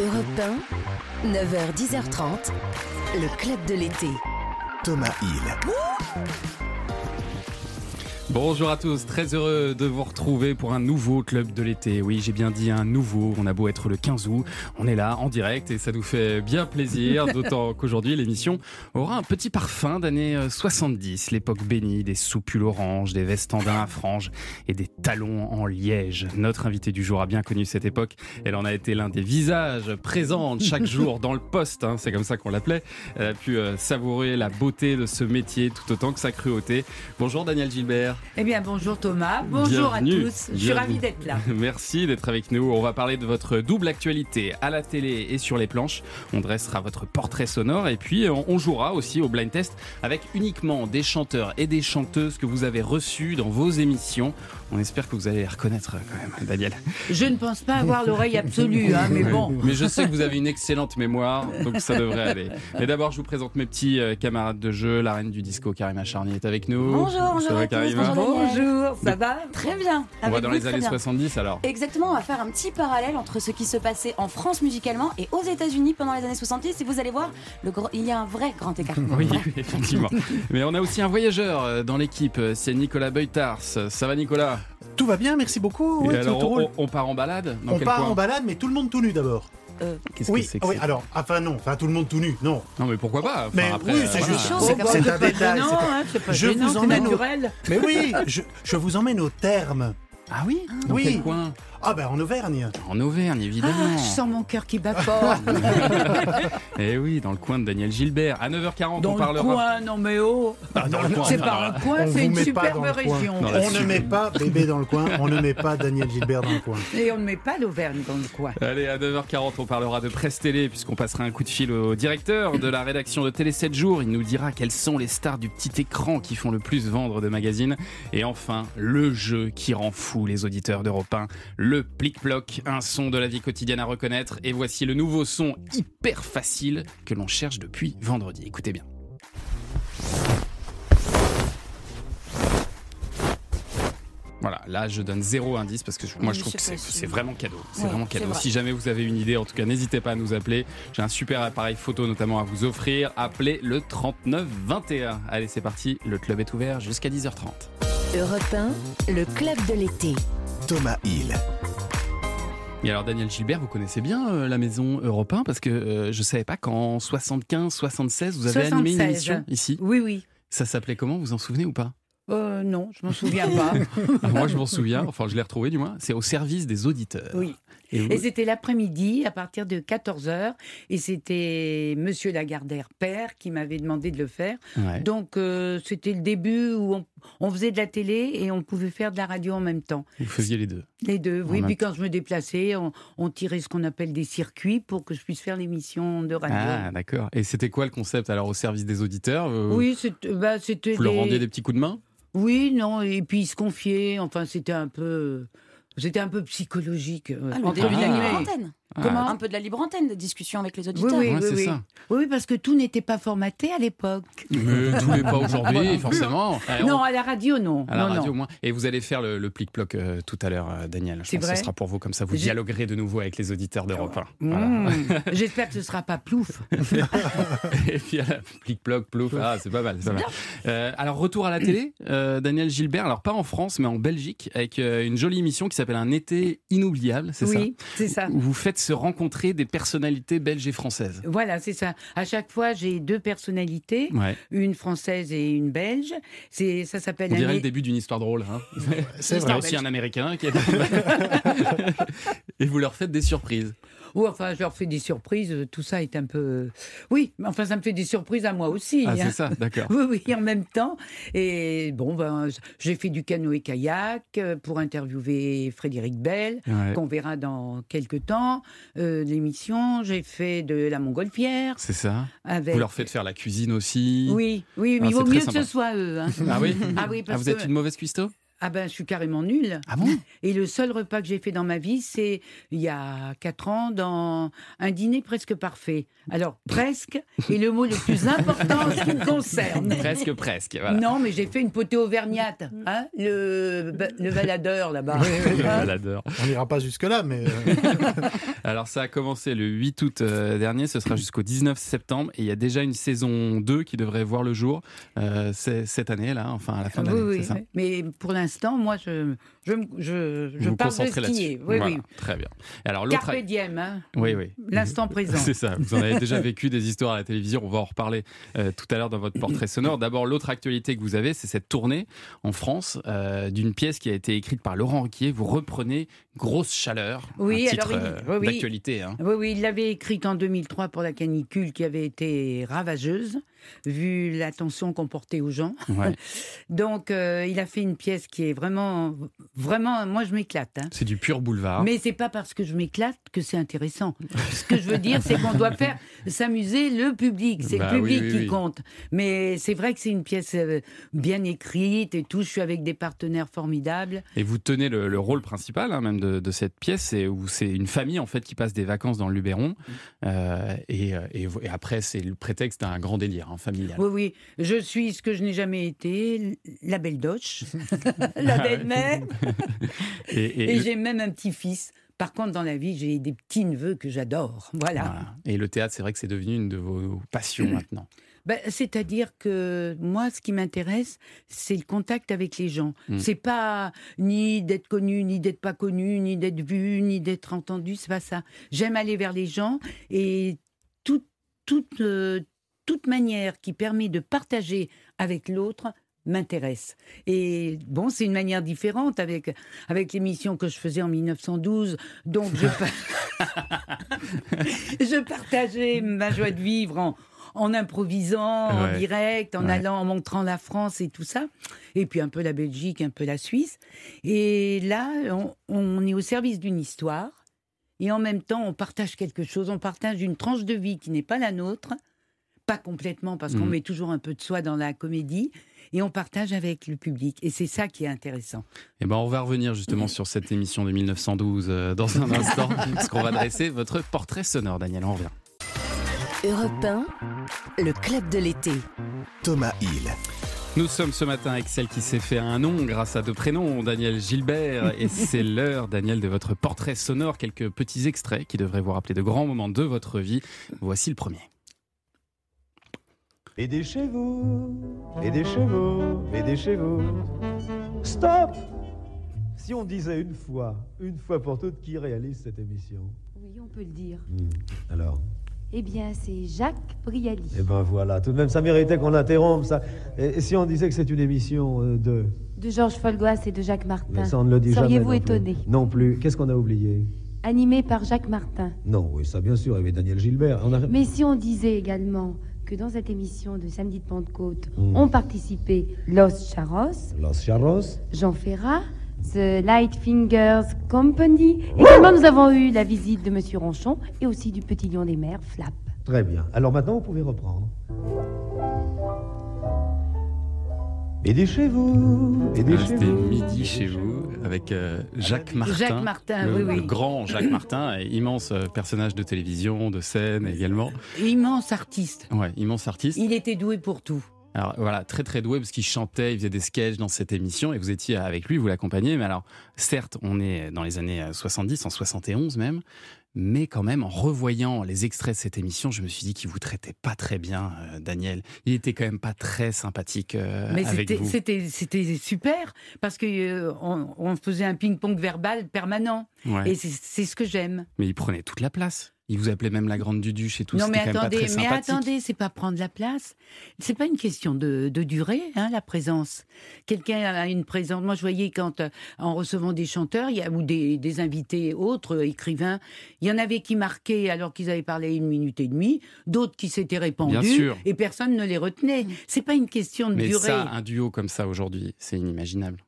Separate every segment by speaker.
Speaker 1: Europe 1, 9h, 10h30, le club de l'été.
Speaker 2: Thomas Hill.
Speaker 3: Bonjour à tous, très heureux de vous retrouver pour un nouveau club de l'été. Oui, j'ai bien dit un nouveau, on a beau être le 15 août, on est là en direct et ça nous fait bien plaisir, d'autant qu'aujourd'hui l'émission aura un petit parfum d'années 70, l'époque bénie des soupules oranges, des vestandins à franges et des talons en liège. Notre invité du jour a bien connu cette époque, elle en a été l'un des visages présents chaque jour dans le poste, hein, c'est comme ça qu'on l'appelait. Elle a pu euh, savourer la beauté de ce métier tout autant que sa cruauté. Bonjour Daniel Gilbert.
Speaker 4: Eh bien, bonjour Thomas, bonjour à
Speaker 3: Bienvenue.
Speaker 4: tous. Je suis ravie d'être là.
Speaker 3: Merci d'être avec nous. On va parler de votre double actualité à la télé et sur les planches. On dressera votre portrait sonore et puis on on jouera aussi au blind test avec uniquement des chanteurs et des chanteuses que vous avez reçus dans vos émissions. On espère que vous allez les reconnaître euh, quand même, Daniel.
Speaker 4: Je ne pense pas avoir l'oreille absolue, hein, mais bon.
Speaker 3: Mais je sais que vous avez une excellente mémoire, donc ça devrait aller. Mais d'abord, je vous présente mes petits euh, camarades de jeu. La reine du disco, Karima Charnier, est avec nous.
Speaker 5: Bonjour, bonjour
Speaker 3: Karima
Speaker 5: bonjour.
Speaker 4: Bonjour, ça va
Speaker 5: Très bien.
Speaker 3: On va dans
Speaker 5: vous,
Speaker 3: les années
Speaker 5: bien.
Speaker 3: 70 alors.
Speaker 5: Exactement, on va faire un petit parallèle entre ce qui se passait en France musicalement et aux États-Unis pendant les années 70. Et vous allez voir, le gros- il y a un vrai grand écart.
Speaker 3: Oui, effectivement. Mais on a aussi un voyageur euh, dans l'équipe, c'est Nicolas Beutars. Ça va Nicolas?
Speaker 6: Tout va bien, merci beaucoup.
Speaker 3: Et alors, on, on part en balade? Dans
Speaker 6: On
Speaker 3: quel
Speaker 6: part
Speaker 3: coin?
Speaker 6: en balade, mais tout le monde tout nu d'abord.
Speaker 3: Qu'est-ce
Speaker 6: Oui,
Speaker 3: que c'est que
Speaker 6: oui, alors, enfin non, enfin tout le monde tout nu, non.
Speaker 3: Non mais pourquoi pas Enfin,
Speaker 6: Mais
Speaker 3: après,
Speaker 6: oui,
Speaker 3: euh,
Speaker 6: c'est juste, c'est- un
Speaker 4: pas
Speaker 6: détail.
Speaker 4: hein,
Speaker 6: Je vous emmène au-
Speaker 4: naturel.
Speaker 6: Mais oui, je, je vous emmène au terme.
Speaker 3: Ah oui Dans
Speaker 6: Oui.
Speaker 3: quel coin?
Speaker 6: Ah ben en Auvergne.
Speaker 3: En Auvergne,
Speaker 4: Ah,
Speaker 3: évidemment.
Speaker 4: je sens mon cœur qui bat fort.
Speaker 3: Et Eh oui, dans le coin de Daniel Gilbert. À 9h40,
Speaker 4: Dans
Speaker 3: on
Speaker 4: le
Speaker 3: parlera.
Speaker 4: coin, non mais oh
Speaker 6: Ah, dans le coin.
Speaker 4: C'est pas un coin,
Speaker 6: On
Speaker 4: c'est une superbe
Speaker 6: dans le
Speaker 4: région.
Speaker 6: On ne met pas bébé dans le coin, on ne met pas Daniel Gilbert dans le coin.
Speaker 4: Et on ne met pas l'Auvergne dans le coin.
Speaker 3: Allez, à 9h40, on parlera de Presse Télé, puisqu'on passera un coup de fil au directeur de la rédaction de Télé 7 jours. Il nous dira quelles sont les stars du petit écran qui font le plus vendre de magazines. Et enfin, le jeu qui rend fou les auditeurs d'Europe 1, le plic-ploc, un son de la vie quotidienne à reconnaître. Et voici le nouveau son hyper facile que l'on cherche depuis vendredi. Écoutez bien. Voilà, là je donne zéro indice parce que je- moi je trouve que c'est- vraiment cadeau. C'est
Speaker 5: Ouais,
Speaker 3: vraiment cadeau.
Speaker 5: vrai.
Speaker 3: Si jamais vous avez une idée, en tout cas n'hésitez pas à nous appeler. J'ai un super appareil photo notamment à vous offrir. Appelez le 39 21. Allez c'est parti, le club est ouvert jusqu'à 10h30.
Speaker 1: Europe 1, le club de l'été.
Speaker 2: Thomas Hill.
Speaker 3: Et alors Daniel Gilbert, vous connaissez bien euh, la maison Europe 1 parce que euh, je savais pas qu'en 75, 76 vous avez animé une
Speaker 4: 76.
Speaker 3: émission ici.
Speaker 4: Oui, oui.
Speaker 3: Ça s'appelait comment Vous en souvenez ou pas?
Speaker 4: Euh, non, je m'en souviens pas.
Speaker 3: Moi je m'en souviens, enfin je l'ai retrouvé du moins. C'est au service des auditeurs.
Speaker 4: Oui.
Speaker 3: Et vous-
Speaker 4: Et c'était l'après-midi à partir de 14h. Et c'était Monsieur Lagardère père qui m'avait demandé de le faire.
Speaker 3: Ouais.
Speaker 4: Donc euh, c'était le début où on, on faisait de la télé et on pouvait faire de la radio en même temps.
Speaker 3: Vous faisiez les deux.
Speaker 4: Les deux, oui.
Speaker 3: En
Speaker 4: Puis quand je me déplaçais, on, on tirait ce qu'on appelle des circuits pour que je puisse faire l'émission de radio.
Speaker 3: Ah d'accord. Et c'était quoi le concept alors au service des auditeurs Vous-
Speaker 4: oui, c'était bah, c'était
Speaker 3: Vous leur rendiez des petits coups de main?
Speaker 4: Oui, non, et puis ils se confiaient. Enfin, c'était un peu, c'était un peu psychologique. euh,
Speaker 5: Ah, le
Speaker 4: entre
Speaker 5: début de la
Speaker 4: les Comment
Speaker 5: Un peu de la libre antenne, de discussion avec les auditeurs.
Speaker 4: oui,
Speaker 3: Ouais,
Speaker 4: oui,
Speaker 3: c'est
Speaker 4: oui.
Speaker 3: ça.
Speaker 4: Oui, parce que tout n'était pas formaté à l'époque.
Speaker 3: Mais tout n'est pas
Speaker 4: Ah,
Speaker 3: aujourd'hui, forcément. Eh,
Speaker 4: Non,
Speaker 3: on-
Speaker 4: à la radio, non.
Speaker 3: À la
Speaker 4: non,
Speaker 3: radio
Speaker 4: non.
Speaker 3: au moins. Et vous allez faire le, le plic-ploc euh, tout à l'heure, euh, Daniel. Je
Speaker 4: C'est
Speaker 3: pense que
Speaker 4: vrai
Speaker 3: ce sera pour vous, comme ça vous dialoguerez de nouveau avec les auditeurs d'Europe 1.
Speaker 4: Mmh. J'espère que ce sera pas plouf.
Speaker 3: Et puis, plic-ploc, plouf. Ah, c'est pas mal. c'est pas mal. Euh, alors, retour à la télé, euh, Daniel Gilbert. Alors, pas en France, mais en Belgique, avec euh, une jolie émission qui s'appelle Un été inoubliable, c'est
Speaker 4: Oui, c'est ça.
Speaker 3: ça Où vous faites se rencontrer des personnalités belges et françaises.
Speaker 4: Voilà, c'est ça. À chaque fois, j'ai deux personnalités,
Speaker 3: Ouais.
Speaker 4: une française et une belge. C'est, ça s'appelle
Speaker 3: On
Speaker 4: un
Speaker 3: dirait le début d'une histoire drôle. Hein.
Speaker 6: C'est
Speaker 3: Il y a
Speaker 6: vrai.
Speaker 3: aussi un Américain qui est... Et vous leur faites des surprises.
Speaker 4: Ou enfin, je leur fais des surprises. euh, Tout ça est un peu. Oui, mais enfin, ça me fait des surprises à moi aussi.
Speaker 3: Ah,
Speaker 4: hein.
Speaker 3: c'est ça, d'accord.
Speaker 4: Oui, oui, en même temps. Et bon, ben, j'ai fait du canoë-kayak euh, pour interviewer Frédéric Bell,
Speaker 3: Ouais.
Speaker 4: qu'on verra dans quelques temps. Euh, L'émission, j'ai fait de la montgolfière.
Speaker 3: C'est ça.
Speaker 4: Avec...
Speaker 3: Vous leur faites faire la cuisine aussi.
Speaker 4: Oui, oui, mais
Speaker 3: Ah,
Speaker 4: il vaut mieux que ce soit eux. hein.
Speaker 3: Ah oui
Speaker 4: Ah oui,
Speaker 3: Ah, vous êtes une mauvaise cuistot?
Speaker 4: Ah ben, je suis carrément nulle.
Speaker 3: Ah bon?
Speaker 4: Et le seul repas que j'ai fait dans ma vie, c'est il y a quatre ans, dans un dîner presque parfait. Alors, presque est le mot le plus important en ce qui me concerne.
Speaker 3: Presque, presque. Voilà.
Speaker 4: Non, mais j'ai fait une potée auvergnate, hein, le, le baladeur là-bas.
Speaker 3: Le
Speaker 4: Hein
Speaker 3: baladeur.
Speaker 6: On n'ira pas jusque-là, mais euh,
Speaker 3: Alors ça a commencé le 8 août euh, dernier, ce sera jusqu'au 19 septembre et il y a déjà une saison 2 qui devrait voir le jour euh, cette année là, enfin à la fin de l'année,
Speaker 4: oui,
Speaker 3: c'est ça?
Speaker 4: oui. Mais pour l'instant, moi, je, je, me- je, je parle de skier. Oui,
Speaker 3: Voilà,
Speaker 4: oui.
Speaker 3: Très bien. Alors l'autre
Speaker 4: Carpe diem, hein.
Speaker 3: Oui, oui.
Speaker 4: L'instant présent.
Speaker 3: C'est ça, vous en avez déjà vécu des histoires à la télévision, on va en reparler euh, tout à l'heure dans votre portrait sonore. D'abord, l'autre actualité que vous avez, c'est cette tournée en France euh, d'une pièce qui a été écrite par Laurent Ruquier. Vous reprenez Grosse Chaleur,
Speaker 4: Oui,
Speaker 3: un titre
Speaker 4: alors il-
Speaker 3: euh,
Speaker 4: oui,
Speaker 3: d'actualité. hein.
Speaker 4: Oui, oui, il l'avait écrite en 2003 pour la canicule qui avait été ravageuse, vu l'attention qu'on portait aux gens.
Speaker 3: Ouais.
Speaker 4: Donc, euh, il a fait une pièce qui est vraiment, vraiment, moi je m'éclate. hein.
Speaker 3: C'est du pur boulevard.
Speaker 4: Mais c'est pas parce que je m'éclate que c'est intéressant. Ce que je veux dire, c'est qu'on doit faire s'amuser le public. C'est
Speaker 3: Bah
Speaker 4: le
Speaker 3: oui,
Speaker 4: public
Speaker 3: oui,
Speaker 4: qui
Speaker 3: oui.
Speaker 4: compte. Mais c'est vrai que c'est une pièce euh, bien écrite et tout. Je suis avec des partenaires formidables.
Speaker 3: Et vous tenez le, le rôle principal hein, même de, de cette pièce, c'est où c'est une famille en fait qui passe des vacances dans le Luberon, euh, et, euh, et- et après c'est le prétexte d'un grand délire hein, familial.
Speaker 4: Oui, oui. Je suis ce que je n'ai jamais été, la belle doche, la belle-mère.
Speaker 3: Et, et
Speaker 4: Et
Speaker 3: le-
Speaker 4: j'ai même un petit-fils. Par contre, dans la vie, j'ai des petits-neveux que j'adore. Voilà.
Speaker 3: voilà. Et le théâtre, c'est vrai que c'est devenu une de vos passions maintenant.
Speaker 4: Ben, C'est-à-dire que moi, ce qui m'intéresse, c'est le contact avec les gens.
Speaker 3: Mm.
Speaker 4: C'est pas ni d'être connu, ni d'être pas connu, ni d'être vu, ni d'être entendu. C'est pas ça. J'aime aller vers les gens et toute, toute, euh, toute manière qui permet de partager avec l'autre m'intéresse. Et bon, c'est une manière différente avec, avec l'émission que je faisais en 1912. Donc, je, je partageais ma joie de vivre en, en improvisant,
Speaker 3: Ouais.
Speaker 4: en direct, en
Speaker 3: Ouais.
Speaker 4: allant, en montrant la France et tout ça. Et puis un peu la Belgique, un peu la Suisse. Et là, on, on est au service d'une histoire. Et en même temps, on partage quelque chose. On partage une tranche de vie qui n'est pas la nôtre. Pas complètement, parce qu'on
Speaker 3: Mhm.
Speaker 4: met toujours un peu de soi dans la comédie. Et on partage avec le public. Et c'est ça qui est intéressant.
Speaker 3: Et ben, on va revenir justement sur cette émission de 1912 euh, dans un instant, parce qu'on va dresser votre portrait sonore, Daniel. On revient.
Speaker 1: Europe 1, le club de l'été.
Speaker 2: Thomas Hill.
Speaker 3: Nous sommes ce matin avec celle qui s'est fait un nom grâce à deux prénoms, Daniel Gilbert, et c'est l'heure, Daniel, de votre portrait sonore. Quelques petits extraits qui devraient vous rappeler de grands moments de votre vie. Voici le premier.
Speaker 7: Aidez chez vous, aidez chez vous, aidez chez vous. Stop Si on disait une fois, une fois pour toutes, qui réalise cette émission?
Speaker 8: Oui, on peut le dire.
Speaker 7: Hmm, Alors?
Speaker 8: Eh bien, c'est Jacques Brialy.
Speaker 7: Eh ben voilà, tout de même, ça méritait qu'on interrompe ça. Et, et si on disait que c'est une émission euh, de...
Speaker 8: De Georges Folgoas et de Jacques Martin.
Speaker 7: Mais ça, on ne le dit jamais
Speaker 8: Seriez-vous étonné
Speaker 7: Non plus. Qu'est-ce qu'on a oublié?
Speaker 8: Animé par Jacques Martin.
Speaker 7: Non, oui, ça bien sûr, il y avait Daniel Gilbert. On a...
Speaker 8: Mais si on disait également que dans cette émission de Samedi de Pentecôte,
Speaker 7: Mm.
Speaker 8: ont participé Los Charros,
Speaker 7: Los Charros
Speaker 8: Jean Ferrat, The Light Fingers Company. Également, nous avons eu la visite de Monsieur Ronchon et aussi du Petit Lion des Mers, Flap.
Speaker 7: Très bien. Alors maintenant, vous pouvez reprendre. Aidez chez vous, aidez
Speaker 3: Ah,
Speaker 7: chez
Speaker 3: C'était
Speaker 7: vous.
Speaker 3: midi chez vous avec euh, Jacques Martin.
Speaker 4: Jacques Martin,
Speaker 3: le,
Speaker 4: oui, oui.
Speaker 3: le grand Jacques Martin, immense euh, personnage de télévision, de scène également.
Speaker 4: Immense artiste.
Speaker 3: Ouais, immense artiste.
Speaker 4: Il était doué pour tout.
Speaker 3: Alors voilà, très très doué parce qu'il chantait, il faisait des sketchs dans cette émission et vous étiez avec lui, vous l'accompagnez. Mais alors, certes, on est dans les années euh, 70, en 71 même, mais quand même, en revoyant les extraits de cette émission, je me suis dit qu'il vous traitait pas très bien, euh, Daniel. Il était quand même pas très sympathique euh,
Speaker 4: Mais
Speaker 3: avec
Speaker 4: c'était-
Speaker 3: vous.
Speaker 4: c'était c'était super parce que euh, on, on faisait un ping-pong verbal permanent
Speaker 3: Ouais.
Speaker 4: et c'est c'est ce que j'aime.
Speaker 3: Mais il prenait toute la place. Il vous appelait même la grande Duduche et tout.
Speaker 4: Non mais attendez, mais attendez, c'est pas prendre la place. C'est pas une question de, de durée, hein, la présence. Quelqu'un a une présence. Moi, je voyais quand euh, en recevant des chanteurs, il y a, ou des, des invités autres euh, écrivains, il y en avait qui marquaient alors qu'ils avaient parlé une minute et demie, d'autres qui s'étaient répandus et personne ne les retenait. C'est pas une question de
Speaker 3: Mais
Speaker 4: durée.
Speaker 3: ça, un duo comme ça aujourd'hui, c'est inimaginable.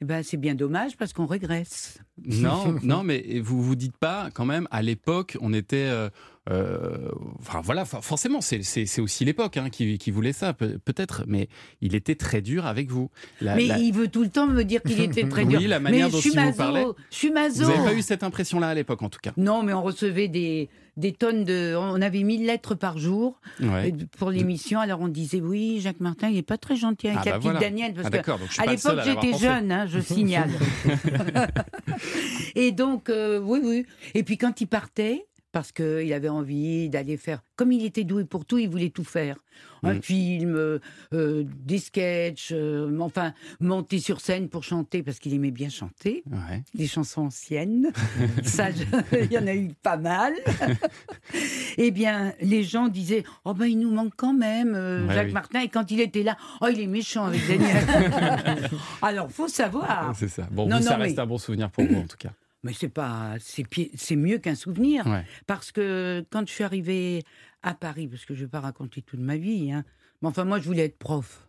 Speaker 4: Eh ben, c'est bien dommage parce qu'on régresse.
Speaker 3: Non, non, mais vous vous dites pas quand même. À l'époque, on était, euh, euh, enfin voilà, for- forcément, c'est- aussi l'époque hein, qui, qui voulait ça, peut- peut-être, mais il était très dur avec vous. La-
Speaker 4: Mais
Speaker 3: la-
Speaker 4: il veut tout le temps me dire qu'il était très
Speaker 3: Oui,
Speaker 4: dur.
Speaker 3: la manière
Speaker 4: mais
Speaker 3: dont
Speaker 4: je suis
Speaker 3: il vous
Speaker 4: maso,
Speaker 3: parlait.
Speaker 4: Je suis maso.
Speaker 3: Vous n'avez pas eu cette impression-là à l'époque, en tout cas?
Speaker 4: Non, mais on recevait des, des tonnes de. On avait 1000 lettres par jour
Speaker 3: Ouais.
Speaker 4: euh, pour l'émission. Alors on disait oui, Jacques Martin, il n'est pas très gentil avec
Speaker 3: Ah
Speaker 4: la
Speaker 3: bah
Speaker 4: petite
Speaker 3: voilà.
Speaker 4: Danielle. Parce
Speaker 3: Ah
Speaker 4: que à l'époque, j'étais jeune, hein, je signale. Et donc, euh, oui, oui. Et puis quand il partait, parce qu'il avait envie d'aller faire. Comme il était doué pour tout, il voulait tout faire. Un
Speaker 3: Mm.
Speaker 4: film, euh, euh, des sketchs, euh, enfin, monter sur scène pour chanter, parce qu'il aimait bien chanter,
Speaker 3: Ouais.
Speaker 4: des chansons anciennes. Ça, il y en a eu pas mal. eh bien, les gens disaient Oh, ben, il nous manque quand même, euh,
Speaker 3: Ouais,
Speaker 4: Jacques
Speaker 3: oui.
Speaker 4: Martin. Et quand il était là, Oh, il est méchant avec Daniel. Alors, faut savoir.
Speaker 3: C'est ça. Bon,
Speaker 4: Non,
Speaker 3: vous, ça reste un bon souvenir pour vous, en tout cas.
Speaker 4: Mais c'est pas, c'est mieux qu'un souvenir.
Speaker 3: Ouais.
Speaker 4: Parce que quand je suis arrivée à Paris, parce que je vais pas raconter toute ma vie, hein, mais enfin, moi, je voulais être prof.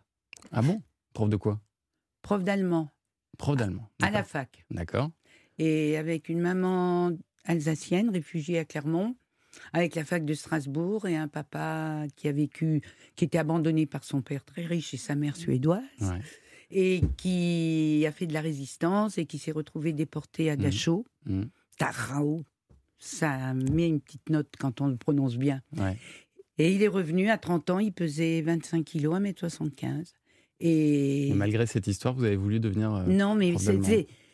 Speaker 3: Ah bon? Prof de quoi?
Speaker 4: Prof d'allemand,
Speaker 3: Prof d'allemand.
Speaker 4: à la fac.
Speaker 3: D'accord.
Speaker 4: Et avec une maman alsacienne, réfugiée à Clermont, avec la fac de Strasbourg, et un papa qui a vécu, qui était abandonné par son père très riche et sa mère suédoise,
Speaker 3: Ouais.
Speaker 4: Et qui a fait de la résistance et qui s'est retrouvé déporté à
Speaker 3: Mhm.
Speaker 4: Dachau,
Speaker 3: Mhm.
Speaker 4: Tarao. Ça met une petite note quand on le prononce bien.
Speaker 3: Ouais.
Speaker 4: Et il est revenu à 30 ans, il pesait 25 kilos, 1m75. Et
Speaker 3: Et malgré cette histoire, vous avez voulu devenir. euh,
Speaker 4: non, mais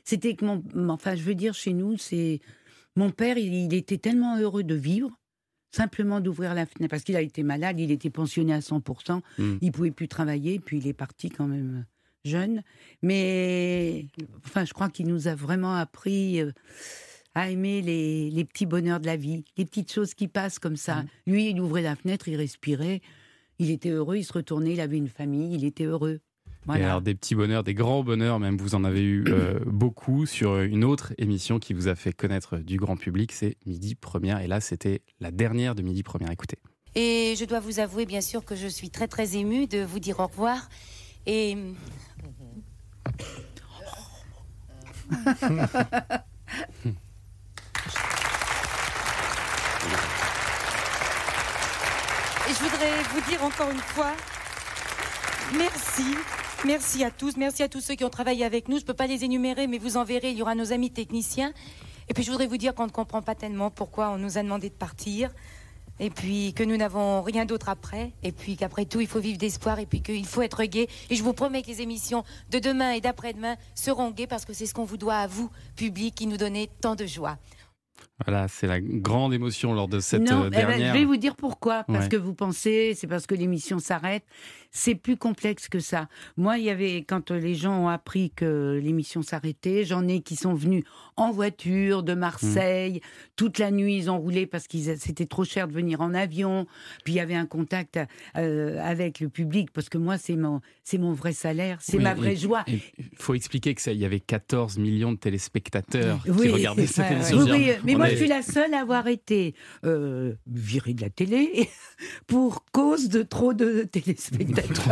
Speaker 4: c'était, que mon, enfin, je veux dire, chez nous, c'est mon père, il, il était tellement heureux de vivre, simplement d'ouvrir la fenêtre, parce qu'il a été malade, il était pensionné à 100%,
Speaker 3: Mm.
Speaker 4: il pouvait plus travailler, puis il est parti quand même jeune. Mais, enfin, je crois qu'il nous a vraiment appris. euh, à aimer les, les petits bonheurs de la vie, les petites choses qui passent comme ça.
Speaker 3: Mm.
Speaker 4: Lui, il ouvrait la fenêtre, il respirait, il était heureux, il se retournait, il avait une famille, il était heureux.
Speaker 3: Et alors des petits bonheurs, des grands bonheurs, même vous en avez eu euh, beaucoup sur une autre émission qui vous a fait connaître du grand public, c'est Midi Première. Et là, c'était la dernière de Midi Première. Écoutez.
Speaker 9: Et je dois vous avouer, bien sûr, que je suis très très émue de vous dire au revoir. Et je voudrais vous dire encore une fois, merci. Merci à tous, merci à tous ceux qui ont travaillé avec nous. Je ne peux pas les énumérer, mais vous en verrez, il y aura nos amis techniciens. Et puis je voudrais vous dire qu'on ne comprend pas tellement pourquoi on nous a demandé de partir. Et puis que nous n'avons rien d'autre après. Et puis qu'après tout, il faut vivre d'espoir. Et puis qu'il faut être gai. Et je vous promets que les émissions de demain et d'après-demain seront gaies parce que c'est ce qu'on vous doit à vous, public, qui nous donnez tant de joie.
Speaker 3: Voilà, c'est la grande émotion lors de cette
Speaker 4: non,
Speaker 3: euh,
Speaker 4: eh ben,
Speaker 3: dernière.
Speaker 4: je vais vous dire pourquoi. Parce
Speaker 3: Ouais.
Speaker 4: que vous pensez, c'est parce que l'émission s'arrête. C'est plus complexe que ça. Moi, il y avait, quand les gens ont appris que l'émission s'arrêtait, j'en ai qui sont venus en voiture de Marseille. Toute la nuit, ils ont roulé parce que c'était trop cher de venir en avion. Puis il y avait un contact euh, avec le public parce que moi, c'est mon, c'est mon vrai salaire, c'est
Speaker 3: Oui,
Speaker 4: ma
Speaker 3: et-
Speaker 4: vraie joie.
Speaker 3: Il faut expliquer que ça, il y avait 14 millions de téléspectateurs qui regardaient cette émission.
Speaker 4: oui, oui, mais
Speaker 3: on
Speaker 4: moi,
Speaker 3: est-
Speaker 4: je suis la seule à avoir été euh, virée de la télé pour cause de trop de téléspectateurs.
Speaker 6: Trop,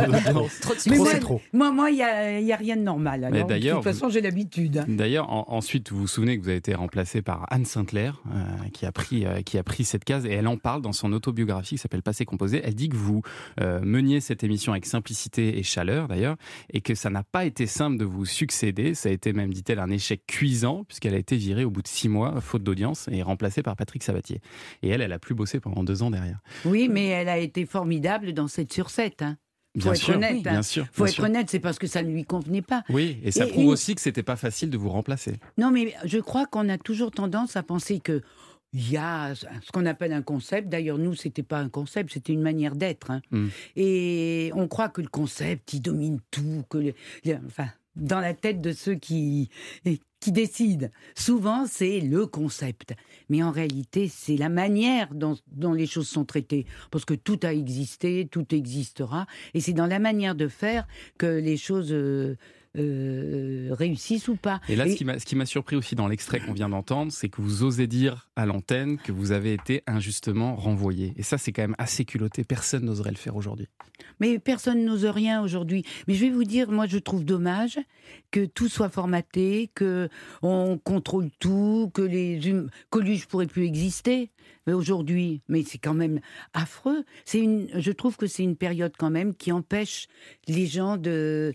Speaker 4: moi,
Speaker 6: c'est trop.
Speaker 4: moi, moi, il n'y a, rien de normal. Alors, de toute façon, j'ai l'habitude. hein.
Speaker 3: D'ailleurs, en- ensuite, vous vous souvenez que vous avez été remplacé par Anne Sinclair, euh, qui, a pris, euh, qui a pris cette case, et elle en parle dans son autobiographie qui s'appelle Passé Composé. Elle dit que vous euh, meniez cette émission avec simplicité et chaleur, d'ailleurs, et que ça n'a pas été simple de vous succéder. Ça a été même, dit-elle, un échec cuisant, puisqu'elle a été virée au bout de six mois, faute d'audience, et remplacée par Patrick Sabatier. Et elle, elle a plus bossé pendant deux ans derrière.
Speaker 4: Oui, mais elle a été formidable dans 7 sur 7. Hein.
Speaker 3: Bien
Speaker 4: être
Speaker 3: sûr,
Speaker 4: honnête,
Speaker 3: bien sûr.
Speaker 4: faut
Speaker 3: bien
Speaker 4: être
Speaker 3: sûr.
Speaker 4: honnête, c'est parce que ça ne lui convenait pas.
Speaker 3: Oui, et ça
Speaker 4: Et
Speaker 3: prouve
Speaker 4: une-
Speaker 3: aussi que c'était pas facile de vous remplacer.
Speaker 4: Non, mais je crois qu'on a toujours tendance à penser que il y a ce qu'on appelle un concept. D'ailleurs, nous, c'était pas un concept, c'était une manière d'être. hein.
Speaker 3: Mm.
Speaker 4: Et on croit que le concept, il domine tout, que le- enfin, dans la tête de ceux qui qui décident. Souvent, c'est le concept. Mais en réalité, c'est la manière dont, dont les choses sont traitées. Parce que tout a existé, tout existera. Et c'est dans la manière de faire que les choses euh, euh, réussissent ou pas.
Speaker 3: Et là,
Speaker 4: Et-
Speaker 3: ce qui m'a- surpris aussi dans l'extrait qu'on vient d'entendre, c'est que vous osez dire à l'antenne que vous avez été injustement renvoyé. Et ça, c'est quand même assez culotté. Personne n'oserait le faire aujourd'hui.
Speaker 4: Mais personne n'ose rien aujourd'hui. Mais je vais vous dire, moi, je trouve dommage que tout soit formaté, que on contrôle tout, que les hum- Coluche pourrait plus exister. Mais aujourd'hui, mais c'est quand même affreux. C'est une, je trouve que c'est une période quand même qui empêche les gens de,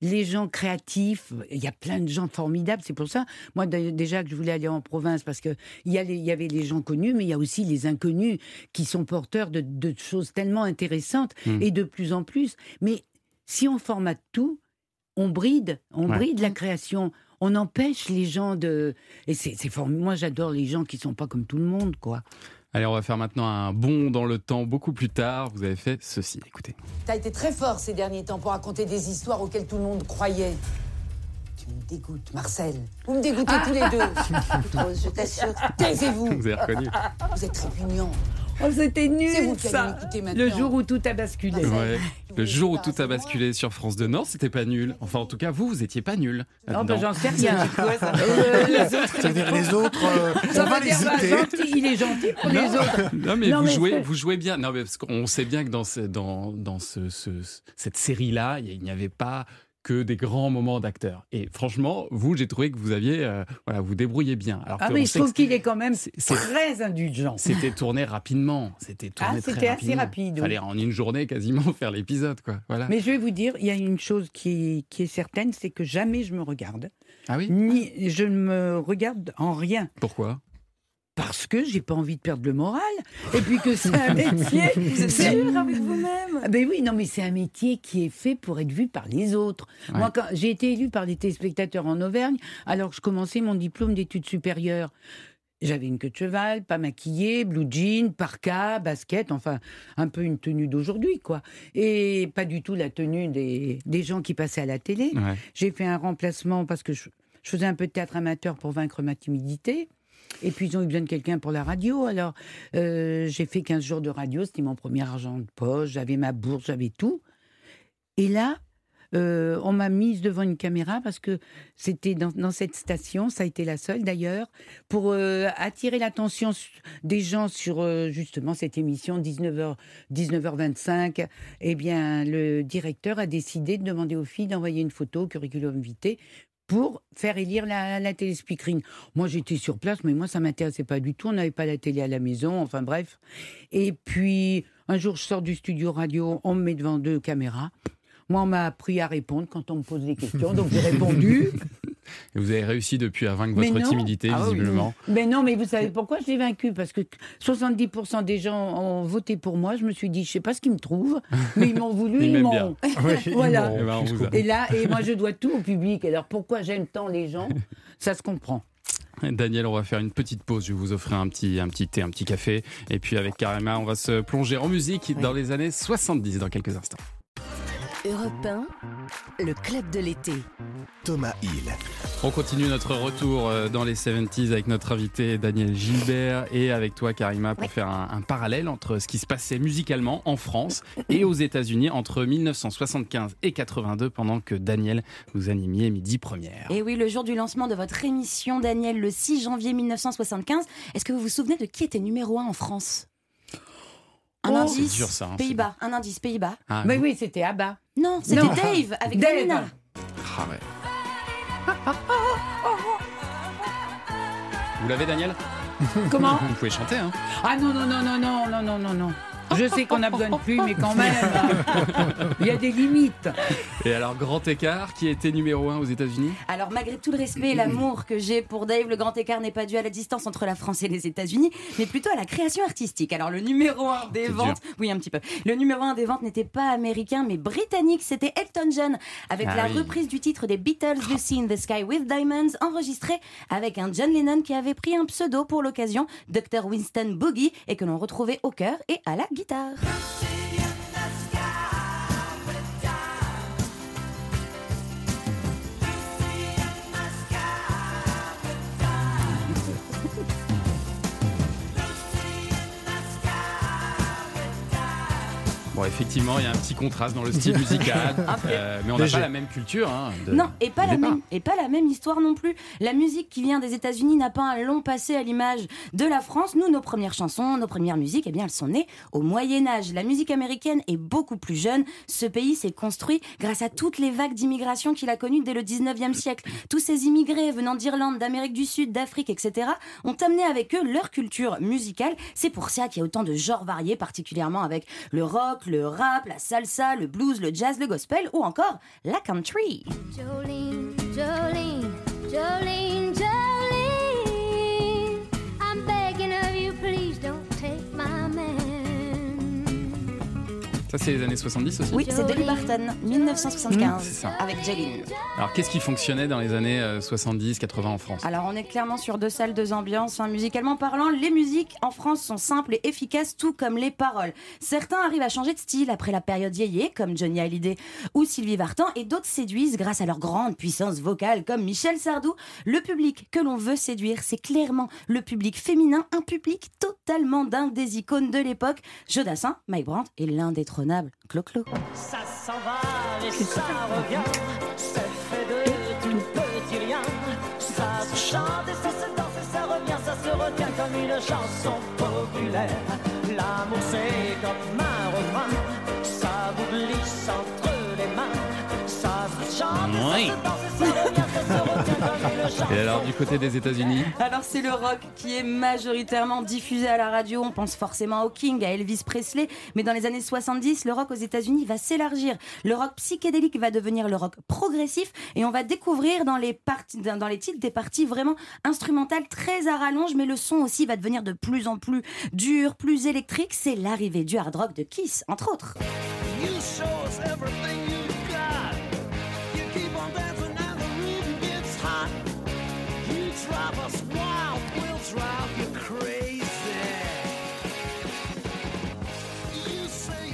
Speaker 4: les gens créatifs. Il y a plein de gens formidables. C'est pour ça, moi dé- déjà que je voulais aller en province parce que il y, a les- il y avait les gens connus, mais il y a aussi les inconnus qui sont porteurs de, de choses tellement intéressantes
Speaker 3: Mm.
Speaker 4: et de plus en plus. Mais si on formate tout, on bride, on
Speaker 3: Ouais.
Speaker 4: bride la création. On empêche les gens de. Et c'est. Moi, j'adore les gens qui sont pas comme tout le monde, quoi.
Speaker 3: Allez, on va faire maintenant un bond dans le temps beaucoup plus tard. Vous avez fait ceci. Écoutez.
Speaker 10: T'as été très fort ces derniers temps pour raconter des histoires auxquelles tout le monde croyait. Tu me dégoûtes, Marcel. Vous me dégoûtez tous les deux. Rose, je t'assure. Taisez-vous.
Speaker 3: Vous avez reconnu
Speaker 10: Vous êtes répugnant.
Speaker 4: Oh, c'était nul,
Speaker 10: C'est vous
Speaker 4: ça. Le jour où tout a basculé.
Speaker 3: Ouais. Le jour où tout a basculé sur France 2 Nord, c'était pas nul. Enfin, en tout cas, vous, vous étiez pas nul.
Speaker 4: Non, bah, j'en sais rien.
Speaker 6: Euh, les autres, ça veut dire les autres, euh,
Speaker 4: Ça
Speaker 6: on va
Speaker 4: veut
Speaker 6: les
Speaker 4: dire, bah, gentil, il est gentil pour les autres.
Speaker 3: Non mais,
Speaker 4: Non,
Speaker 3: vous,
Speaker 4: mais
Speaker 3: jouez, vous jouez bien. Non mais parce qu'on sait bien que dans, ce, dans, dans ce, ce- cette série-là, il n'y avait pas que des grands moments d'acteurs. Et franchement, vous, j'ai trouvé que vous aviez, euh, voilà, vous débrouillez bien. Alors
Speaker 4: Ah,
Speaker 3: que
Speaker 4: mais je trouve qu'il est quand même
Speaker 3: c'est- c'est-
Speaker 4: très indulgent.
Speaker 3: c'était tourné rapidement. C'était tourné
Speaker 4: Ah, c'était assez rapide, oui.
Speaker 3: Fallait en une journée quasiment faire l'épisode, quoi. Voilà.
Speaker 4: Mais je vais vous dire, il y a une chose qui, qui est certaine, c'est que jamais je me regarde.
Speaker 3: Ah oui?
Speaker 4: Ni je ne me regarde en rien.
Speaker 3: Pourquoi?
Speaker 4: Parce que j'ai pas envie de perdre le moral. Et puis que c'est un métier.
Speaker 5: Vous êtes sûr avec vous-même
Speaker 4: Ah Ben oui, non, mais c'est un métier qui est fait pour être vu par les autres.
Speaker 3: Ouais.
Speaker 4: Moi, quand j'ai été élue par les téléspectateurs en Auvergne, alors que je commençais mon diplôme d'études supérieures. J'avais une queue de cheval, pas maquillée, blue jean, parka, basket, enfin un peu une tenue d'aujourd'hui, quoi. Et pas du tout la tenue des, des gens qui passaient à la télé.
Speaker 3: Ouais.
Speaker 4: J'ai fait un remplacement parce que je, je faisais un peu de théâtre amateur pour vaincre ma timidité. Et puis ils ont eu besoin de quelqu'un pour la radio. Alors euh, j'ai fait 15 jours de radio, c'était mon premier argent de poche, j'avais ma bourse, j'avais tout. Et là, euh, on m'a mise devant une caméra parce que c'était dans, cette station, ça a été la seule d'ailleurs, pour euh, attirer l'attention des gens sur justement cette émission 19h, 19h25. Eh bien, le directeur a décidé de demander aux filles d'envoyer une photo au curriculum vitae pour faire élire la, la téléspeakerine. Moi, j'étais sur place, mais moi, ça m'intéressait pas du tout. On n'avait pas la télé à la maison, enfin bref. Et puis, un jour, je sors du studio radio, on me met devant deux caméras. Moi, on m'a appris à répondre quand on me pose des questions, donc j'ai répondu.
Speaker 3: Et vous avez réussi depuis à vaincre
Speaker 4: Mais
Speaker 3: votre
Speaker 4: non.
Speaker 3: timidité,
Speaker 4: Ah oui.
Speaker 3: visiblement.
Speaker 4: Mais non, mais vous savez pourquoi je l'ai vaincu Parce que 70% des gens ont voté pour moi. Je me suis dit, je sais pas ce qu'ils me trouvent, mais ils m'ont voulu,
Speaker 3: Ils
Speaker 4: ils, m'ont.
Speaker 6: Oui,
Speaker 4: Voilà.
Speaker 3: Eh ben.
Speaker 4: Et là, et moi, je dois tout au public. Alors pourquoi j'aime tant les gens? Ça se comprend.
Speaker 3: Daniel, on va faire une petite pause. Je vais vous offrir un petit, un petit thé, un petit café. Et puis avec Karima, on va se plonger en musique dans les années 70 dans quelques instants.
Speaker 1: Europe 1, le club de l'été.
Speaker 2: Thomas Hill.
Speaker 3: On continue notre retour euh, dans les 70s avec notre invité Daniel Gilbert et avec toi Karima pour faire un, un parallèle entre ce qui se passait musicalement en France et aux États-Unis entre 1975 et 82 pendant que Daniel vous animiez midi première.
Speaker 5: Et oui, le jour du lancement de votre émission, Daniel, le 6 janvier 1975, est-ce que vous vous souvenez de qui était numéro 1 en France? Un
Speaker 4: Oh,
Speaker 5: indice
Speaker 3: dur, ça, hein,
Speaker 5: Pays-Bas, un indice Pays-Bas.
Speaker 3: Ah,
Speaker 4: Mais oui, c'était Abba.
Speaker 5: Non, c'était. Dave avec
Speaker 4: Dave.
Speaker 5: Danina.
Speaker 3: Ah ouais. Vous l'avez Daniel?
Speaker 4: Comment?
Speaker 3: Vous pouvez chanter hein
Speaker 4: Ah non, non, non, non, non, non, non, non, non. Je sais qu'on a besoin de plus, mais quand même, il y a des limites.
Speaker 3: Et alors grand écart qui était numéro 1 aux États-Unis
Speaker 5: Alors, malgré tout le respect et l'amour que j'ai pour Dave, le grand écart n'est pas dû à la distance entre la France et les États-Unis, mais plutôt à la création artistique. Alors, le numéro 1 des ventes, oui, un petit peu. Le numéro 1 des ventes n'était pas américain, mais britannique. C'était Elton John, avec
Speaker 3: Ah
Speaker 5: la
Speaker 3: oui.
Speaker 5: reprise du titre des Beatles, Lucy in the Sky with Diamonds, enregistré avec un John Lennon qui avait pris un pseudo pour l'occasion, Dr. Winston Boogie, et que l'on retrouvait au chœur et à la guitare.
Speaker 3: Bon, effectivement, il y a un petit contraste dans le style musical, euh, mais on n'a pas la même culture. hein, de-
Speaker 5: Non, et pas, la
Speaker 3: départ.
Speaker 5: même, et pas la même histoire non plus. La musique qui vient des États-Unis n'a pas un long passé à l'image de la France. Nous, nos premières chansons, nos premières musiques, eh bien, elles sont nées au Moyen-Âge. La musique américaine est beaucoup plus jeune. Ce pays s'est construit grâce à toutes les vagues d'immigration qu'il a connues dès le 19e siècle. Tous ces immigrés venant d'Irlande, d'Amérique du Sud, d'Afrique, etc., ont amené avec eux leur culture musicale. C'est pour ça qu'il y a autant de genres variés, particulièrement avec le rock, le rap, la salsa, le blues, le jazz, le gospel ou encore la country.
Speaker 3: Ça, c'est les années 70 aussi
Speaker 5: Oui, c'est Dolly Parton, 1975,
Speaker 3: C'est ça.
Speaker 5: avec Jolene.
Speaker 3: Alors, qu'est-ce qui fonctionnait dans les années 70-80 en France?
Speaker 5: Alors on est clairement sur deux salles, deux ambiances. hein. Musicalement parlant, les musiques en France sont simples et efficaces, tout comme les paroles. Certains arrivent à changer de style après la période yéyé, comme Johnny Hallyday ou Sylvie Vartan, et d'autres séduisent grâce à leur grande puissance vocale, comme Michel Sardou. Le public que l'on veut séduire, c'est clairement le public féminin, un public totalement dingue des icônes de l'époque. Jodassin, Mike Brandt et Clo-Clo.
Speaker 11: Ça s'en va et ça revient, c'est fait de tout petit rien. Ça se chante et ça se danse et ça revient, ça se retient comme une chanson populaire. L'amour c'est comme un Et
Speaker 3: alors, du côté des États-Unis
Speaker 5: Alors c'est le rock qui est majoritairement diffusé à la radio. On pense forcément au King, à Elvis Presley, mais dans les années 70, le rock aux États-Unis va s'élargir. Le rock psychédélique va devenir le rock progressif et on va découvrir dans les parties, dans dans les titres des parties vraiment instrumentales très à rallonge, mais le son aussi va devenir de plus en plus dur, plus électrique. C'est l'arrivée du hard rock de Kiss, entre autres.
Speaker 11: You show us everything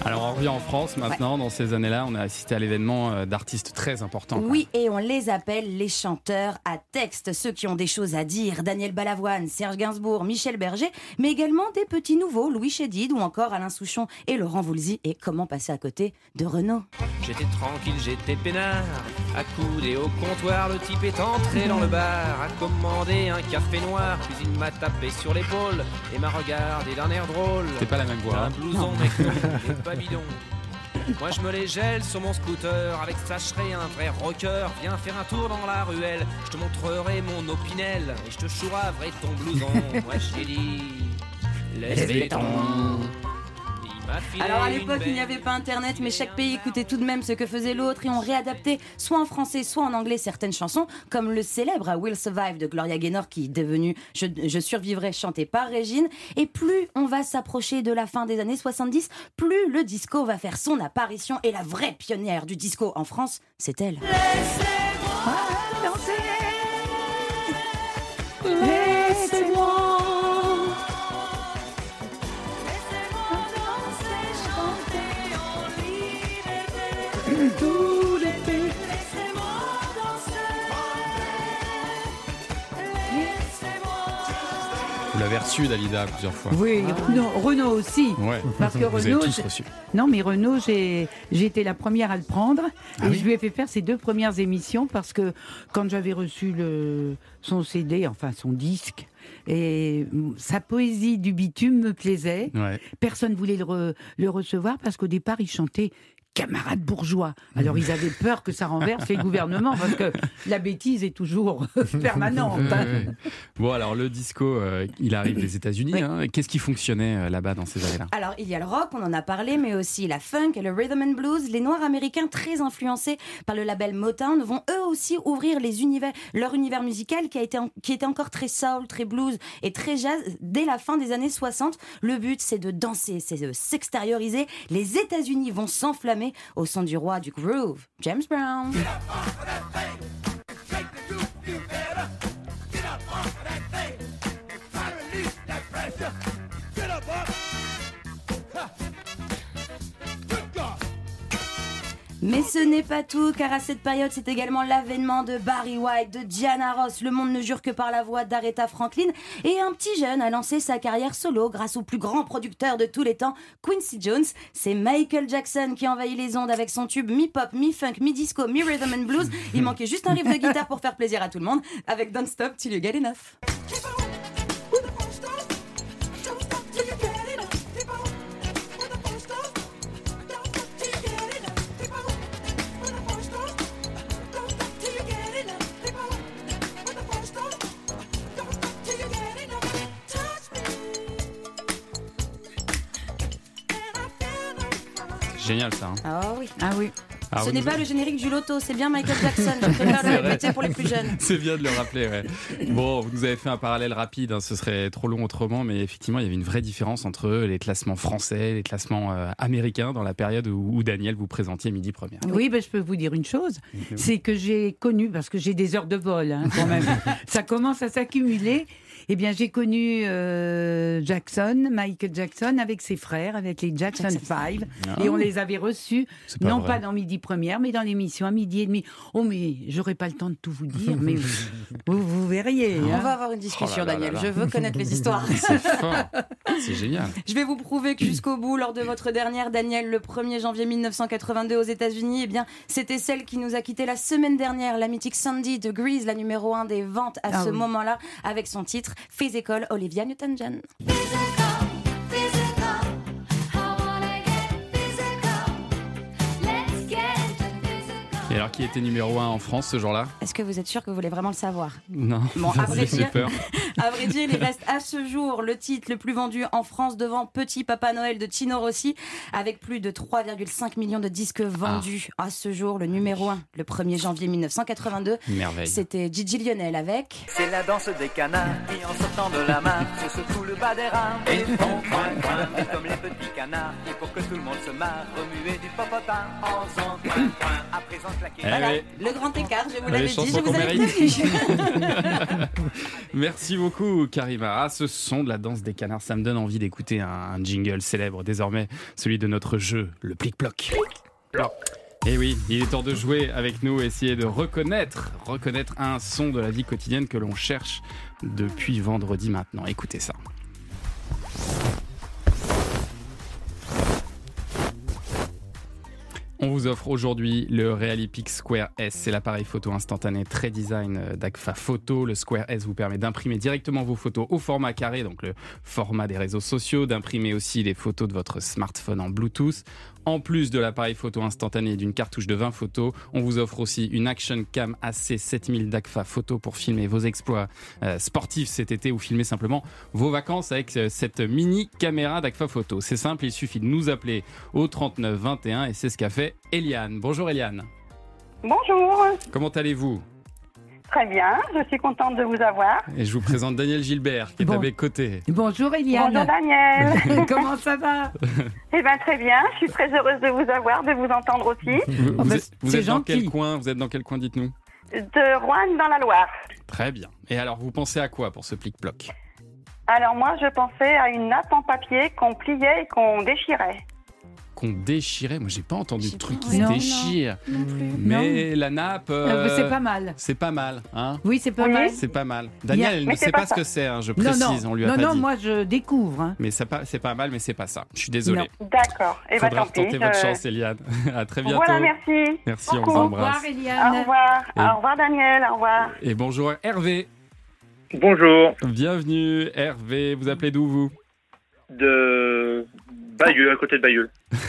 Speaker 3: Alors, on revient en France maintenant. Dans ces années-là, on a assisté à l'événement euh, d'artistes très importants. quoi.
Speaker 5: Oui, et on les appelle les chanteurs à texte, ceux qui ont des choses à dire. Daniel Balavoine, Serge Gainsbourg, Michel Berger, mais également des petits nouveaux, Louis Chédid ou encore Alain Souchon et Laurent Voulzy. Et comment passer à côté de Renaud?
Speaker 12: J'étais tranquille, j'étais peinard, accoudé au comptoir, le type est entré dans le bar, a commandé un café noir, puis il m'a tapé sur l'épaule et m'a regardé d'un air drôle.
Speaker 3: C'est pas la même voix.
Speaker 12: Un
Speaker 3: hein.
Speaker 12: blouson mec et pas bidon. Moi je me les gèle sur mon scooter avec Sacherai un vrai rocker. Viens faire un tour dans la ruelle, je te montrerai mon opinel et je te chouraverai ton blouson. Moi j'ai dit laisse les
Speaker 5: Alors à l'époque, il n'y avait pas Internet, mais chaque pays écoutait tout de même ce que faisait l'autre et on réadaptait soit en français, soit en anglais certaines chansons, comme le célèbre I Will Survive de Gloria Gaynor qui est devenu Je, Je survivrai chanté par Régine. Et plus on va s'approcher de la fin des années 70, plus le disco va faire son apparition et la vraie pionnière du disco en France, c'est elle.
Speaker 3: Vous l'avez reçu, Dalida, plusieurs fois.
Speaker 4: Oui, Renaud, Renaud aussi.
Speaker 3: Ouais.
Speaker 4: Parce que
Speaker 3: Vous avez tous reçu.
Speaker 4: non mais Renaud, j'ai été la première à le prendre
Speaker 3: Ah
Speaker 4: et
Speaker 3: oui
Speaker 4: je lui ai fait faire ses deux premières émissions parce que quand j'avais reçu le son CD, enfin son disque, et sa poésie du bitume me plaisait.
Speaker 3: Ouais.
Speaker 4: Personne voulait le, re- le recevoir parce qu'au départ il chantait camarade bourgeois. Alors ils avaient peur que ça renverse les gouvernements parce que la bêtise est toujours permanente.
Speaker 3: Bon, alors le disco, euh, il arrive des États-Unis. hein. Qu'est-ce qui fonctionnait euh, là-bas dans ces années-là?
Speaker 5: Alors, il y a le rock, on en a parlé, mais aussi la funk et le rhythm and blues. Les Noirs américains, très influencés par le label Motown, vont eux aussi ouvrir les univers, leur univers musical qui, a été en- qui était encore très soul, très blues et très jazz dès la fin des années 60. Le but, c'est de danser, c'est de s'extérioriser. Les États-Unis vont s'enflammer au son du roi du groove, James Brown. Mais ce n'est pas tout, car à cette période, c'est également l'avènement de Barry White, de Diana Ross. Le monde ne jure que par la voix d'Aretha Franklin. Et un petit jeune a lancé sa carrière solo grâce au plus grand producteur de tous les temps, Quincy Jones. C'est Michael Jackson qui envahit les ondes avec son tube mi-pop, mi-funk, mi-disco, mi-rhythm and blues. Il manquait juste un riff de guitare pour faire plaisir à tout le monde, avec Don't Stop Till You Get.
Speaker 3: Génial ça. hein.
Speaker 5: Ah oui.
Speaker 4: Ah oui.
Speaker 3: Ah,
Speaker 5: Ce n'est pas le générique du loto, c'est bien Michael Jackson. Je préfère
Speaker 3: C'est
Speaker 5: le pour les plus jeunes.
Speaker 3: C'est bien de le rappeler, ouais. Bon, vous nous avez fait un parallèle rapide, hein, ce serait trop long autrement, mais effectivement, il y avait une vraie différence entre les classements français, les classements euh, américains dans la période où, où Daniel vous présentiez Midi Première.
Speaker 4: Oui, ben, je peux vous dire une chose, c'est que j'ai connu, parce que j'ai des heures de vol hein, quand même, ça commence à s'accumuler. Eh bien, j'ai connu euh, Jackson, Michael Jackson, avec ses frères, avec les Jackson 5,
Speaker 3: Ah.
Speaker 4: et on les avait reçus,
Speaker 3: pas
Speaker 4: non
Speaker 3: vrai.
Speaker 4: pas dans Midi Première, mais dans l'émission à midi et demi. Oh, mais j'aurais pas le temps de tout vous dire, mais vous, vous verriez.
Speaker 5: On
Speaker 4: hein.
Speaker 5: va avoir une discussion,
Speaker 3: Oh là là
Speaker 5: Daniel.
Speaker 3: là
Speaker 5: Je veux connaître les histoires.
Speaker 3: C'est fort, c'est génial.
Speaker 5: Je vais vous prouver que jusqu'au bout, lors de votre dernière, Daniel, le 1er janvier 1982 aux États-Unis, eh bien, c'était celle qui nous a quitté la semaine dernière, la mythique Sandy de Grease, la numéro 1 des ventes à
Speaker 4: Ah
Speaker 5: ce
Speaker 4: oui.
Speaker 5: moment-là, avec son titre Physical, Olivia Newton-John.
Speaker 3: Alors, qui était numéro 1 en France ce jour-là
Speaker 5: Est-ce que vous êtes sûr que vous voulez vraiment le savoir
Speaker 3: Non,
Speaker 5: Bon, à vrai
Speaker 3: j'ai
Speaker 5: dire-
Speaker 3: peur.
Speaker 5: À vrai dire, il reste à ce jour le titre le plus vendu en France devant Petit Papa Noël de Tino Rossi, avec plus de 3,5 millions de disques vendus. À ce jour, le numéro 1, le 1er janvier 1982,
Speaker 3: Merveille.
Speaker 5: c'était Gigi Lionel avec...
Speaker 11: C'est la danse des canards qui en sortant de la mare se secouent le bas des rames et font coin coin Et comme les petits canards et pour que tout le monde se marre remuer du popotin en faisant coin coin à présent
Speaker 3: Eh
Speaker 5: Voilà,
Speaker 3: oui.
Speaker 5: le grand écart, je vous l'avais dit, je vous avais prévenu.
Speaker 3: Merci beaucoup, Karima. Ah, ce son de la danse des canards, ça me donne envie d'écouter un, un jingle célèbre désormais, celui de notre jeu, le plic-ploc. Et oui, il est temps de jouer avec nous, essayer de reconnaître, reconnaître un son de la vie quotidienne que l'on cherche depuis vendredi maintenant. Écoutez ça. On vous offre aujourd'hui le Realipix Square S. C'est l'appareil photo instantané très design euh, d'Agfa Photo. Le Square S vous permet d'imprimer directement vos photos au format carré, donc le format des réseaux sociaux, d'imprimer aussi les photos de votre smartphone en Bluetooth. En plus de l'appareil photo instantané et d'une cartouche de 20 photos, on vous offre aussi une Action Cam AC7000 d'Agfa Photo pour filmer vos exploits euh, sportifs cet été ou filmer simplement vos vacances avec euh, cette mini caméra d'Agfa Photo. C'est simple, il suffit de nous appeler au 39 21 et c'est ce qu'a fait Eliane. Bonjour Eliane.
Speaker 13: Bonjour,
Speaker 3: Comment allez-vous?
Speaker 13: Très bien, je suis contente de vous avoir.
Speaker 3: Et je vous présente Daniel Gilbert qui est
Speaker 4: Bon.
Speaker 3: à mes côtés.
Speaker 4: Bonjour Eliane.
Speaker 13: Bonjour Daniel.
Speaker 4: Comment ça va?
Speaker 13: Eh bien très bien, je suis très heureuse de vous avoir, de vous entendre aussi.
Speaker 3: Vous,
Speaker 4: Oh,
Speaker 3: vous
Speaker 4: bah,
Speaker 3: êtes, vous
Speaker 4: c'est
Speaker 3: êtes dans quel coin Vous êtes dans quel coin Dites-nous?
Speaker 13: De Rouen dans la Loire.
Speaker 3: Très bien. Et alors, vous pensez à quoi pour ce plic-ploc?
Speaker 13: Alors moi je pensais à une nappe en papier qu'on pliait et qu'on déchirait.
Speaker 3: Qu'on déchirait Moi, j'ai pas entendu de truc qui se déchire. Mais la nappe.
Speaker 4: Euh,
Speaker 3: euh,
Speaker 4: C'est pas mal.
Speaker 3: C'est pas mal, hein
Speaker 4: Oui, c'est pas
Speaker 13: Oui.
Speaker 4: mal.
Speaker 3: C'est pas mal. Daniel, elle
Speaker 13: Mais
Speaker 3: ne
Speaker 13: c'est
Speaker 3: sait
Speaker 13: pas
Speaker 3: pas ce que c'est, hein, je précise,
Speaker 4: non,
Speaker 3: on lui a
Speaker 4: non,
Speaker 3: pas
Speaker 4: non,
Speaker 3: dit.
Speaker 4: moi je découvre. hein.
Speaker 3: Mais c'est pas, c'est pas mal, mais c'est pas ça. Je suis désolé.
Speaker 13: D'accord, et bien
Speaker 3: Faudra
Speaker 13: tant pis.
Speaker 3: retenter votre
Speaker 13: je-
Speaker 3: chance, Eliane. à très bientôt.
Speaker 13: Voilà, merci.
Speaker 3: Merci, on vous
Speaker 4: Au
Speaker 3: embrasse.
Speaker 4: revoir
Speaker 13: Au
Speaker 4: Eliane.
Speaker 13: revoir,
Speaker 3: Et-
Speaker 13: au revoir Daniel, au revoir.
Speaker 3: Et bonjour Hervé.
Speaker 14: Bonjour,
Speaker 3: Bienvenue Hervé. Vous appelez d'où vous?
Speaker 14: De Bayeux, à côté de Bayeux.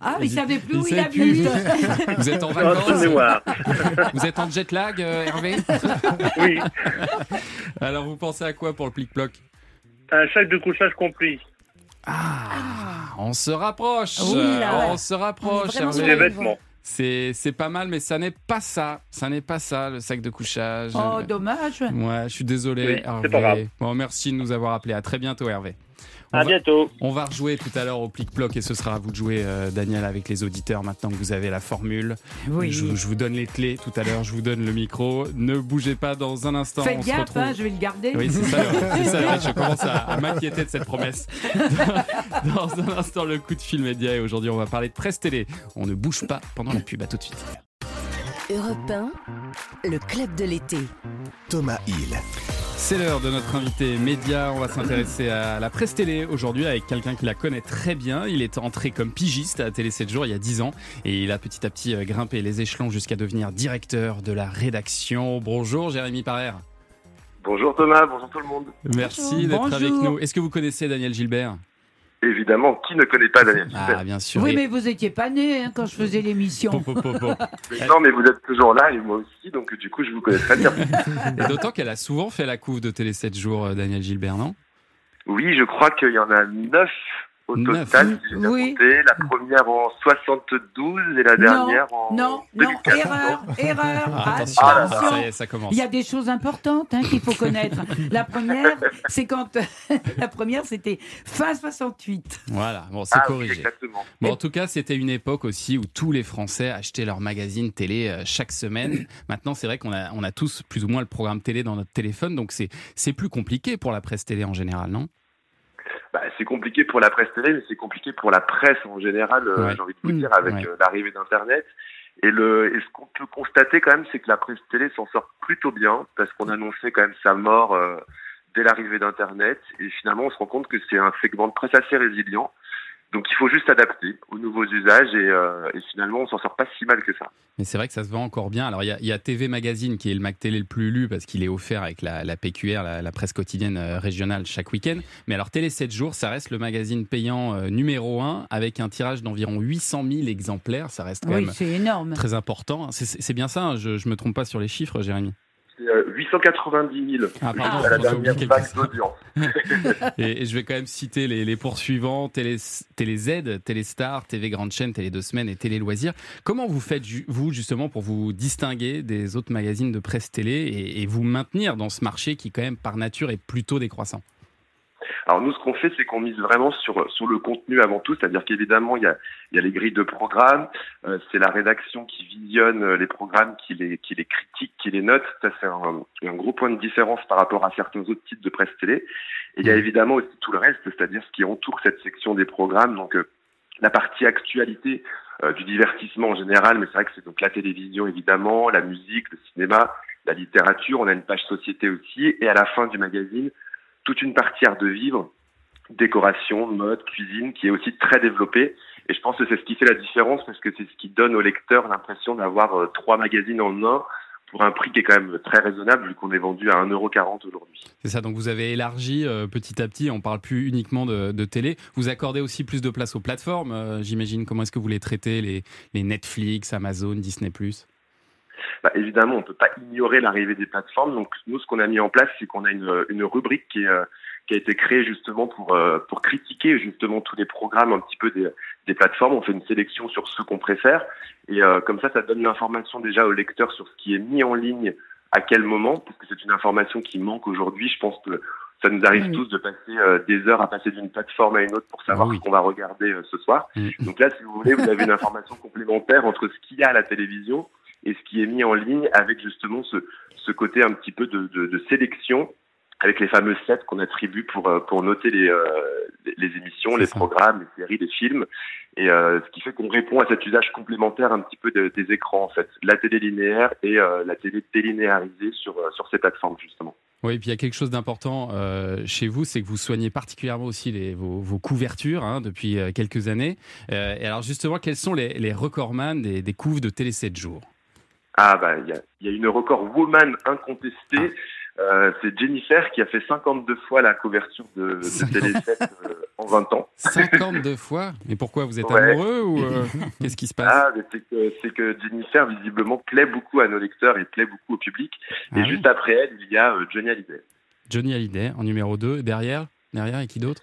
Speaker 4: Ah, il savait plus
Speaker 3: Il
Speaker 4: où il habite.
Speaker 3: Vous êtes en vacances. Vous êtes en jet lag, euh, Hervé
Speaker 14: Oui,
Speaker 3: Alors, vous pensez à quoi pour le plic-ploc?
Speaker 14: Un sac de couchage compris.
Speaker 3: Ah, on se rapproche.
Speaker 5: Oui, là, ouais.
Speaker 3: On se
Speaker 5: On
Speaker 3: rapproche.
Speaker 5: sur
Speaker 3: Hervé.
Speaker 5: La
Speaker 14: vêtements.
Speaker 3: C'est c'est pas mal, mais ça n'est pas ça. Ça n'est pas ça, le sac de couchage.
Speaker 4: Oh, dommage.
Speaker 3: Ouais, je suis désolé,
Speaker 14: Oui, c'est
Speaker 3: Hervé.
Speaker 14: pas grave.
Speaker 3: Bon, merci de nous avoir appelés. À très bientôt, Hervé.
Speaker 14: À
Speaker 3: va-
Speaker 14: bientôt.
Speaker 3: On va rejouer tout à l'heure au plic-ploc et ce sera à vous de jouer, euh, Daniel, avec les auditeurs maintenant que vous avez la formule.
Speaker 4: Oui.
Speaker 3: Je, je vous donne les clés tout à l'heure, je vous donne le micro. Ne bougez pas dans un instant.
Speaker 4: Faites
Speaker 3: on se
Speaker 4: gaffe,
Speaker 3: retrouve.
Speaker 4: hein, je vais le garder.
Speaker 3: Oui, c'est ça, c'est ça, je commence à, à m'inquiéter de cette promesse. Dans un instant, le coup de fil média et aujourd'hui, on va parler de presse télé. On ne bouge pas pendant la pub, à tout de suite.
Speaker 1: Europe 1, le club de l'été.
Speaker 2: Thomas Hill.
Speaker 3: C'est l'heure de notre invité média. On va s'intéresser à la presse télé aujourd'hui avec quelqu'un qui la connaît très bien. Il est entré comme pigiste à Télé 7 jours il y a 10 ans et il a petit à petit euh, grimpé les échelons jusqu'à devenir directeur de la rédaction. Bonjour Jérémy Parère.
Speaker 15: Bonjour Thomas, bonjour tout le monde.
Speaker 3: Merci d'être avec nous. Est-ce que vous connaissez Daniel Gilbert?
Speaker 15: Évidemment, qui ne connaît pas Daniel
Speaker 3: Ah,
Speaker 15: Gilbert
Speaker 3: bien sûr.
Speaker 4: Oui, mais vous étiez pas né hein, quand je faisais l'émission.
Speaker 3: Po, po, po, po.
Speaker 15: Mais Non, mais vous êtes toujours là et moi aussi, donc du coup, je vous connais très bien.
Speaker 3: Et d'autant qu'elle a souvent fait la couve de Télé 7 jours, euh, Daniel Gilbert, non?
Speaker 15: Oui, je crois qu'il y en a neuf au total, si
Speaker 4: Oui.
Speaker 15: compté. La première en 72 et la dernière en
Speaker 4: Non, non,
Speaker 15: 2004.
Speaker 4: erreur, erreur.
Speaker 3: Ah, Attention,
Speaker 15: Ah, là,
Speaker 3: ça y est, ça commence.
Speaker 4: Il y a des choses importantes hein, qu'il faut connaître. La première, c'est quand la première, c'était fin 68.
Speaker 3: Voilà, bon, c'est
Speaker 15: Ah, oui,
Speaker 3: corrigé.
Speaker 15: exactement.
Speaker 3: Bon, en tout cas, c'était une époque aussi où tous les Français achetaient leur magazine télé euh, chaque semaine. Maintenant, c'est vrai qu'on a, on a tous plus ou moins le programme télé dans notre téléphone, donc c'est, c'est plus compliqué pour la presse télé en général, non?
Speaker 15: Bah, c'est compliqué pour la presse télé, mais c'est compliqué pour la presse en général, euh,
Speaker 3: Ouais.
Speaker 15: j'ai envie de vous
Speaker 4: Mm.
Speaker 15: dire, avec
Speaker 3: Ouais.
Speaker 15: euh, l'arrivée d'Internet. Et, le, et ce qu'on peut constater quand même, c'est que la presse télé s'en sort plutôt bien, parce qu'on annonçait quand même sa mort euh, dès l'arrivée d'Internet. Et finalement, on se rend compte que c'est un segment de presse assez résilient. Donc il faut juste s'adapter aux nouveaux usages et, euh, et finalement, on s'en sort pas si mal que ça.
Speaker 3: Mais c'est vrai que ça se vend encore bien. Alors, il y a, il y a TV Magazine qui est le Mac Télé le plus lu parce qu'il est offert avec la, la PQR, la, la presse quotidienne euh, régionale, chaque week-end. Mais alors, Télé 7 jours, ça reste le magazine payant euh, numéro 1 avec un tirage d'environ 800 000 exemplaires. Ça reste quand
Speaker 4: Oui,
Speaker 3: même
Speaker 4: c'est énorme.
Speaker 3: très important. C'est, c'est bien ça, hein, je, je me trompe pas sur les chiffres, Jérémy?
Speaker 15: C'est euh, 890 000
Speaker 3: Ah, pardon,
Speaker 15: à la dernière vague d'audience.
Speaker 3: Et, et je vais quand même citer les, les poursuivants Télé, Télé Z, Télé Star, TV Grande Chaîne, Télé Deux Semaines et Télé Loisirs. Comment vous faites, vous, justement, pour vous distinguer des autres magazines de presse télé et, et vous maintenir dans ce marché qui, quand même, par nature, est plutôt décroissant?
Speaker 15: Alors nous, ce qu'on fait, c'est qu'on mise vraiment sur, sur le contenu avant tout, c'est-à-dire qu'évidemment, il y a, il y a les grilles de programmes, euh, c'est la rédaction qui visionne euh, les programmes, qui les, qui les critique, qui les note. Ça, c'est un, un gros point de différence par rapport à certains autres types de presse télé. Et il y a évidemment aussi tout le reste, c'est-à-dire ce qui entoure cette section des programmes, donc euh, la partie actualité euh, du divertissement en général, mais c'est vrai que c'est donc la télévision évidemment, la musique, le cinéma, la littérature, on a une page société aussi, et à la fin du magazine, toute une partie art de vivre, décoration, mode, cuisine, qui est aussi très développée. Et je pense que c'est ce qui fait la différence parce que c'est ce qui donne au lecteur l'impression d'avoir euh, trois magazines en un pour un prix qui est quand même très raisonnable vu qu'on est vendu à 1,40€ aujourd'hui.
Speaker 3: C'est ça, donc vous avez élargi euh, petit à petit, on parle plus uniquement de, de télé. Vous accordez aussi plus de place aux plateformes, euh, j'imagine. Comment est-ce que vous les traitez, les, les Netflix, Amazon, Disney ⁇
Speaker 15: Bah, évidemment, on ne peut pas ignorer l'arrivée des plateformes. Donc nous, ce qu'on a mis en place, c'est qu'on a une, une rubrique qui, est, euh, qui a été créée justement pour, euh, pour critiquer justement tous les programmes un petit peu des, des plateformes. On fait une sélection sur ceux qu'on préfère. Et euh, comme ça, ça donne l'information déjà au lecteur sur ce qui est mis en ligne à quel moment, parce que c'est une information qui manque aujourd'hui. Je pense que ça nous arrive
Speaker 3: Oui.
Speaker 15: tous de passer euh, des heures à passer d'une plateforme à une autre pour savoir
Speaker 3: oui.
Speaker 15: ce qu'on va regarder ce soir. Donc là, si vous voulez, vous avez une information complémentaire entre ce qu'il y a à la télévision et ce qui est mis en ligne avec justement ce, ce côté un petit peu de, de, de sélection avec les fameux sets qu'on attribue pour, euh, pour noter les, euh, les, émissions, les programmes, les séries, les films. Et euh, ce qui fait qu'on répond à cet usage complémentaire un petit peu de- des écrans, en fait. La télé linéaire et euh, la télé délinéarisée sur, sur ces plateformes, justement.
Speaker 3: Oui, et puis il y a quelque chose d'important euh, chez vous, c'est que vous soignez particulièrement aussi les, vos, vos couvertures hein, depuis quelques années. Et alors justement, quels sont les, les recordman des, des couves de Télé 7 jours?
Speaker 15: Ah, bah, il y a, il y a une record woman incontestée. Euh, c'est Jennifer qui a fait 52 fois la couverture de, de Télé 7 euh, en 20 ans.
Speaker 3: 52 fois? Mais pourquoi? Vous êtes
Speaker 15: Ouais.
Speaker 3: amoureux ou euh, qu'est-ce qui se passe?
Speaker 15: Ah, c'est que, Jennifer, visiblement, plaît beaucoup à nos lecteurs et plaît beaucoup au public. Et
Speaker 3: Ah
Speaker 15: juste après elle, il y a Johnny Hallyday.
Speaker 3: Johnny Hallyday en numéro 2. Derrière Derrière, et qui d'autre?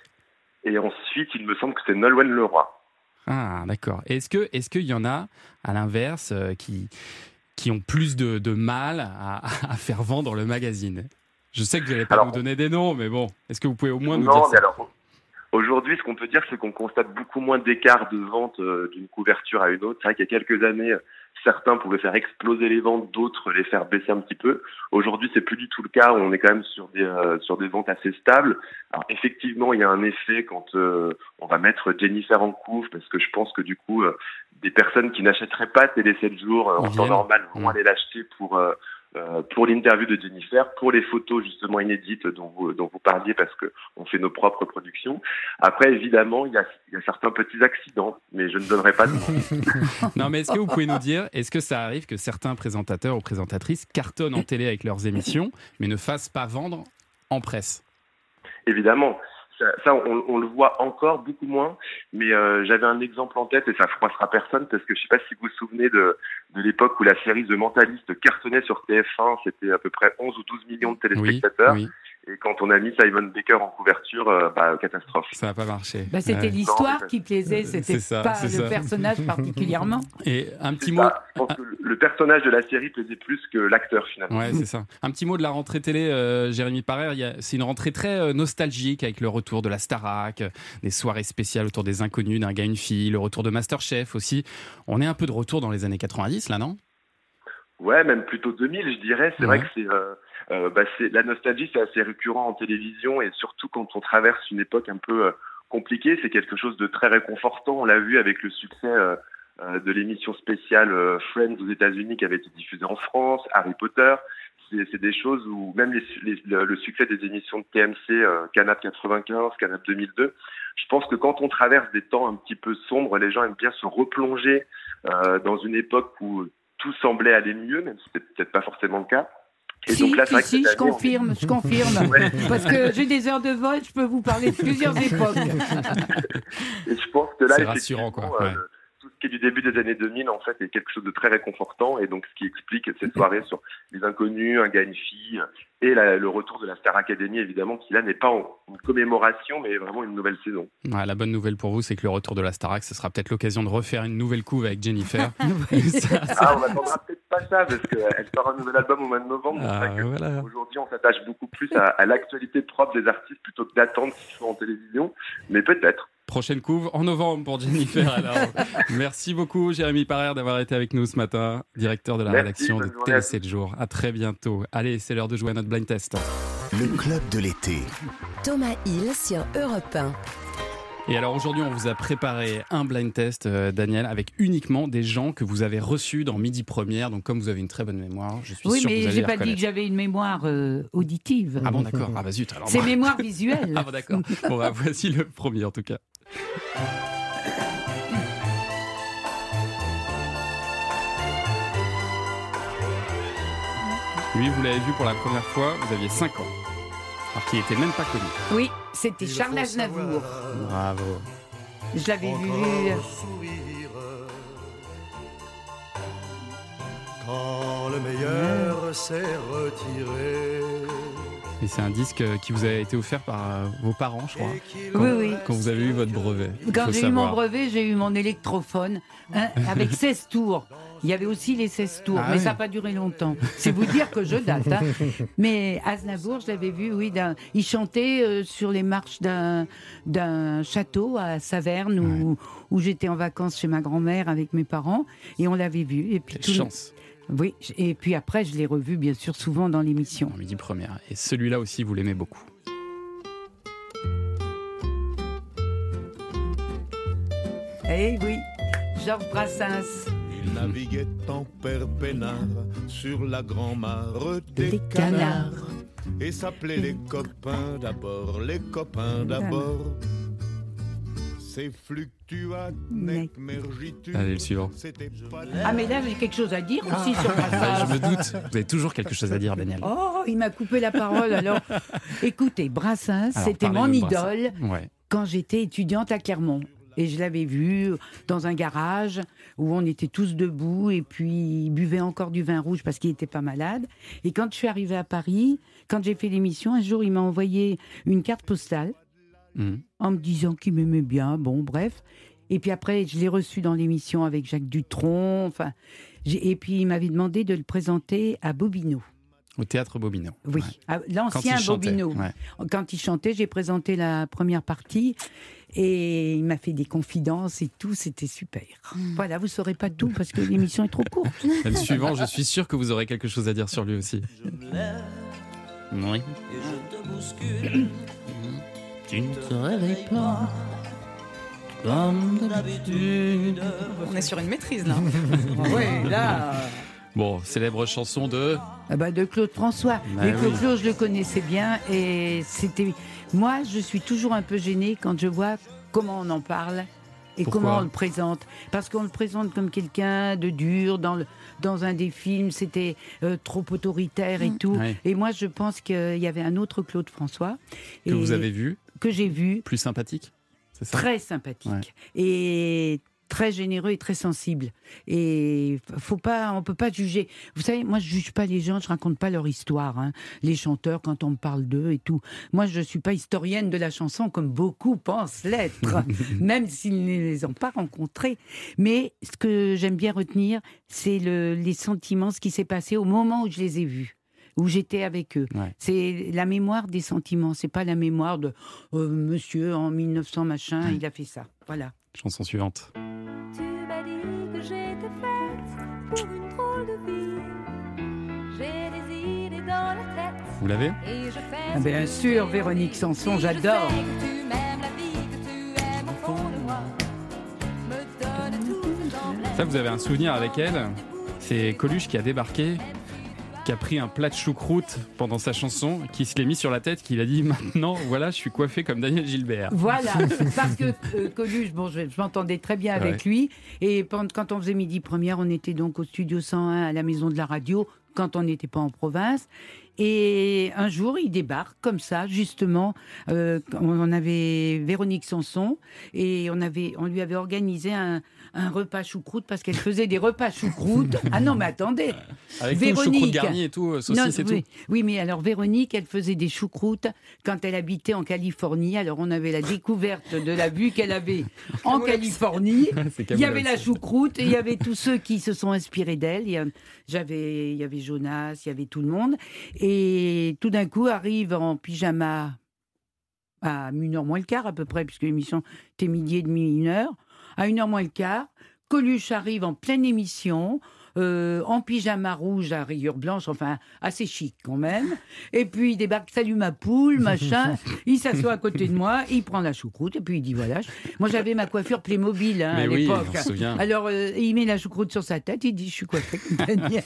Speaker 15: Et ensuite, il me semble que c'est Nolwenn Leroy.
Speaker 3: Ah, d'accord. Est-ce que est-ce qu'il y en a, à l'inverse, qui, qui ont plus de, de mal à, à faire vendre le magazine Je sais que vous n'allez pas
Speaker 15: Alors-
Speaker 3: nous donner des noms, mais bon, est-ce que vous pouvez au moins nous
Speaker 15: non,
Speaker 3: dire
Speaker 15: mais
Speaker 3: ça
Speaker 15: alors, Aujourd'hui, ce qu'on peut dire, c'est qu'on constate beaucoup moins d'écart de vente euh, d'une couverture à une autre. C'est vrai qu'il y a quelques années, certains pouvaient faire exploser les ventes, d'autres les faire baisser un petit peu. Aujourd'hui, c'est plus du tout le cas. On est quand même sur des euh, sur des ventes assez stables. Alors effectivement, il y a un effet quand euh, on va mettre Jennifer en couve, parce que je pense que du coup, euh, des personnes qui n'achèteraient pas Télé 7 jours euh, en temps normal vont aller l'acheter pour euh, pour l'interview de Jennifer, pour les photos justement inédites dont vous, dont vous parliez parce que on fait nos propres productions. Après, évidemment, il y a, il y a certains petits accidents, mais je ne donnerai pas de nom.
Speaker 3: Non, mais est-ce que vous pouvez nous dire, est-ce que ça arrive que certains présentateurs ou présentatrices cartonnent en télé avec leurs émissions, mais ne fassent pas vendre en presse?
Speaker 15: Évidemment. Ça, ça, on, on le voit encore beaucoup moins, mais euh, j'avais un exemple en tête et ça froissera personne parce que je sais pas si vous vous souvenez de, de l'époque où la série The Mentalist cartonnait sur TF1, c'était à peu près 11 ou 12 millions de téléspectateurs.
Speaker 3: oui.
Speaker 15: Et quand on a mis Simon Baker en couverture, euh, bah, catastrophe.
Speaker 3: Ça n'a pas marché.
Speaker 4: Bah, c'était
Speaker 3: Ouais.
Speaker 4: l'histoire qui plaisait, c'était
Speaker 3: ça,
Speaker 4: pas le
Speaker 3: ça.
Speaker 4: personnage particulièrement.
Speaker 3: Et un petit mot.
Speaker 15: ça. Je pense que le- personnage de la série plaisait plus que l'acteur finalement.
Speaker 3: Ouais, c'est ça. Un petit mot de la rentrée télé, euh, Jérémy a- C'est une rentrée très euh, nostalgique avec le retour de la Starac, euh, des soirées spéciales autour des inconnus, d'un gars, une fille, le retour de Masterchef aussi. On est un peu de retour dans les années 90 là, non?
Speaker 15: Ouais, même plutôt 2000, je dirais. C'est
Speaker 3: Ouais.
Speaker 15: vrai que c'est, euh, euh, bah, la nostalgie, c'est assez récurrent en télévision et surtout quand on traverse une époque un peu euh, compliquée, c'est quelque chose de très réconfortant. On l'a vu avec le succès euh, euh, de l'émission spéciale euh, Friends aux États-Unis qui avait été diffusée en France, Harry Potter. C'est, des choses où même les, les- le, succès des émissions de TMC, Canap 95, Canap 2002. Je pense que quand on traverse des temps un petit peu sombres, les gens aiment bien se replonger dans une époque où tout semblait aller mieux, même si c'était peut-être pas forcément le cas. Et
Speaker 4: si,
Speaker 15: donc là, c'est
Speaker 4: si, si, je confirme, je confirme.
Speaker 15: Ouais.
Speaker 4: Parce que j'ai des heures de vol, je peux vous parler de plusieurs époques.
Speaker 15: Et je pense que là,
Speaker 3: C'est rassurant, quoi.
Speaker 15: euh, qui est du début des années 2000, en fait, est quelque chose de très réconfortant. Et donc, ce qui explique cette soirée sur les inconnus, un gars, une fille, et la- le retour de la Star Academy, évidemment, qui là n'est pas en- une commémoration, mais vraiment une nouvelle saison.
Speaker 3: Ouais, La bonne nouvelle pour vous, c'est que le retour de la Starac, ce sera peut-être l'occasion de refaire une nouvelle couve avec Jennifer. Ça, ça-
Speaker 15: Ah, on n'attendra peut-être pas ça, parce qu'elle sort un nouvel album au mois de novembre.
Speaker 3: Ah, voilà.
Speaker 15: Aujourd'hui, on s'attache beaucoup plus à, à l'actualité propre des artistes plutôt que d'attendre qu'ils soient en télévision. Mais peut-être.
Speaker 3: Prochaine couve en novembre pour Jennifer. Alors, merci beaucoup, Jérémy Parère, d'avoir été avec nous ce matin, directeur de la
Speaker 15: Merci,
Speaker 3: rédaction de Télé 7 jours. À très bientôt. Allez, c'est l'heure de jouer à notre blind test.
Speaker 2: Le club de l'été.
Speaker 1: Thomas Hill sur Europe 1.
Speaker 3: Et alors aujourd'hui, on vous a préparé un blind test, euh, Daniel, avec uniquement des gens que vous avez reçus dans Midi Première. Donc, comme vous avez une très bonne mémoire, je suis
Speaker 4: Oui,
Speaker 3: sûr que
Speaker 4: mais
Speaker 3: vous allez
Speaker 4: j'ai
Speaker 3: les
Speaker 4: pas dit que j'avais une mémoire euh, auditive.
Speaker 3: Ah bon, d'accord. Ah bah zut. Alors
Speaker 4: C'est
Speaker 3: moi-
Speaker 4: mémoire visuelle.
Speaker 3: ah bon, d'accord. Bon, bah, voici le premier en tout cas. Lui, vous l'avez vu pour la première fois, vous aviez 5 ans. Alors qu'il n'était même pas connu.
Speaker 4: Oui, c'était Charles Aznavour.
Speaker 3: Bravo.
Speaker 4: Je l'avais vu.
Speaker 16: Quand le meilleur s'est retiré.
Speaker 3: Et c'est un disque euh, qui vous a été offert par euh, vos parents, je crois. Quand,
Speaker 4: Oui, oui.
Speaker 3: Quand vous avez eu votre brevet.
Speaker 4: Quand j'ai eu mon brevet, j'ai eu mon électrophone hein, avec 16 tours. Il y avait aussi les 16 tours,
Speaker 3: Ah
Speaker 4: mais
Speaker 3: oui.
Speaker 4: ça n'a pas duré longtemps. C'est vous dire que je date. hein. Mais Aznavour, je l'avais vu, oui, il chantait euh, sur les marches d'un d'un château à Saverne où, où j'étais en vacances chez ma grand-mère avec mes parents et on l'avait vu. Et puis
Speaker 3: Quelle
Speaker 4: tout le-
Speaker 3: chance.
Speaker 4: Oui, et puis après, je l'ai revu bien sûr souvent dans l'émission.
Speaker 3: En midi première. Et celui-là aussi, vous l'aimez beaucoup.
Speaker 4: Eh oui, Georges Brassens.
Speaker 16: Il naviguait en père peinard sur la grand-mare des,
Speaker 4: Des
Speaker 16: canards.
Speaker 4: canards.
Speaker 16: Et s'appelait les copains d'abord, les copains d'abord. C'est fluctuat, nec mergitu.
Speaker 3: Allez, le suivant.
Speaker 4: Ah, mais là, j'ai quelque chose à dire aussi sur
Speaker 3: Ah,
Speaker 4: Brassens.
Speaker 3: je me doute. Vous avez toujours quelque chose à dire, Daniel.
Speaker 4: Oh, il m'a coupé la parole. Alors, écoutez, Brassens, c'était mon idole.
Speaker 3: Ouais.
Speaker 4: quand j'étais étudiante à Clermont. Et je l'avais vu dans un garage où on était tous debout et puis il buvait encore du vin rouge parce qu'il n'était pas malade. Et quand je suis arrivée à Paris, quand j'ai fait l'émission, un jour il m'a envoyé une carte postale
Speaker 3: Mhm.
Speaker 4: En me disant qu'il m'aimait bien. Bon, bref. Et puis après, je l'ai reçu dans l'émission avec Jacques Dutronc. Enfin, et puis il m'avait demandé de le présenter à Bobino.
Speaker 3: Au théâtre Bobino.
Speaker 4: Oui, l'ancien
Speaker 3: chantait,
Speaker 4: Bobino.
Speaker 3: ouais.
Speaker 4: Quand il chantait, j'ai présenté la première partie et il m'a fait des confidences et tout, c'était super. Voilà, vous saurez pas tout parce que l'émission est trop courte.
Speaker 3: Et le suivant, je suis sûr que vous aurez quelque chose à dire sur lui aussi. Oui.
Speaker 11: Et je te bouscule.
Speaker 3: Tu ne te réveilles pas comme d'habitude.
Speaker 17: On est sur une maîtrise là.
Speaker 4: oui, là.
Speaker 3: Bon, célèbre chanson de.
Speaker 4: Ah bah, de Claude François.
Speaker 3: Bah
Speaker 4: Mais
Speaker 3: oui.
Speaker 4: Claude, Claude, je le connaissais bien et c'était. Moi, je suis toujours un peu gênée quand je vois comment on en parle et
Speaker 3: Pourquoi
Speaker 4: comment on le présente? Parce qu'on le présente comme quelqu'un de dur dans, le, dans un des films, c'était euh, trop autoritaire et tout.
Speaker 3: Ouais.
Speaker 4: Et moi, je pense qu'il y avait un autre Claude François.
Speaker 3: Que
Speaker 4: et-
Speaker 3: vous avez vu?
Speaker 4: Que j'ai vu.
Speaker 3: Plus sympathique? Ça?
Speaker 4: Très sympathique.
Speaker 3: Ouais.
Speaker 4: Et très généreux et très sensible. Et faut pas, on peut pas juger. Vous savez, moi je juge pas les gens, je raconte pas leur histoire. hein. Les chanteurs, quand on me parle d'eux et tout. Moi, je suis pas historienne de la chanson comme beaucoup pensent l'être, même s'ils ne les ont pas rencontrés. Mais ce que j'aime bien retenir, c'est le- les sentiments, ce qui s'est passé au moment où je les ai vus où j'étais avec eux. C'est la mémoire des sentiments, c'est pas la mémoire de euh, monsieur en 1900 machin, il a fait ça. Voilà.
Speaker 3: Chanson suivante.
Speaker 18: Tu m'as dit que j'étais faite pour une drôle de vie. J'ai des idées dans la tête.
Speaker 3: Vous l'avez
Speaker 4: Ah, bien sûr, Véronique Sanson, j'adore.
Speaker 18: que tu m'aimes la vie, que tu aimes au fond de moi. Me donne toutes les emblèmes.
Speaker 3: Ça, vous avez un souvenir avec elle C'est Coluche qui a débarqué, qui a pris un plat de choucroute pendant sa chanson, qui se l'est mis sur la tête, qui a dit maintenant, voilà, je suis coiffé comme Daniel Gilbert.
Speaker 4: Voilà, parce que euh, Coluche, bon, je, je m'entendais très bien avec
Speaker 3: Ouais.
Speaker 4: lui. Et quand on faisait midi première, on était donc au studio 101 à la maison de la radio, quand on n'était pas en province. Et un jour, il débarque comme ça, justement. Euh, on avait Véronique Sanson et on, avait, on lui avait organisé un, un repas choucroute parce qu'elle faisait des repas choucroute. Ah non, mais attendez
Speaker 3: Avec tout le choucroute et tout, euh, saucisse et
Speaker 4: oui,
Speaker 3: tout.
Speaker 4: oui, mais alors Véronique, elle faisait des choucroutes quand elle habitait en Californie. Alors on avait la découverte de la vue qu'elle avait en Californie. Il y avait la choucroute et il y avait tous ceux qui se sont inspirés d'elle. Il y il avait Jonas, il y avait tout le monde. Et tout d'un coup arrive en pyjama à une heure moins le quart à peu près, puisque l'émission était midi et demi, une heure. À une heure moins le quart, Coluche arrive en pleine émission, euh, en pyjama rouge à rayures blanches, enfin assez chic quand même. Et puis il débarque, salut ma poule, machin. Il s'assoit à côté de moi, il prend la choucroute et puis il dit voilà. je- Moi j'avais ma coiffure Playmobil hein, à
Speaker 3: oui,
Speaker 4: l'époque. Alors euh, il met la choucroute sur sa tête, il dit je suis coiffé comme Daniel.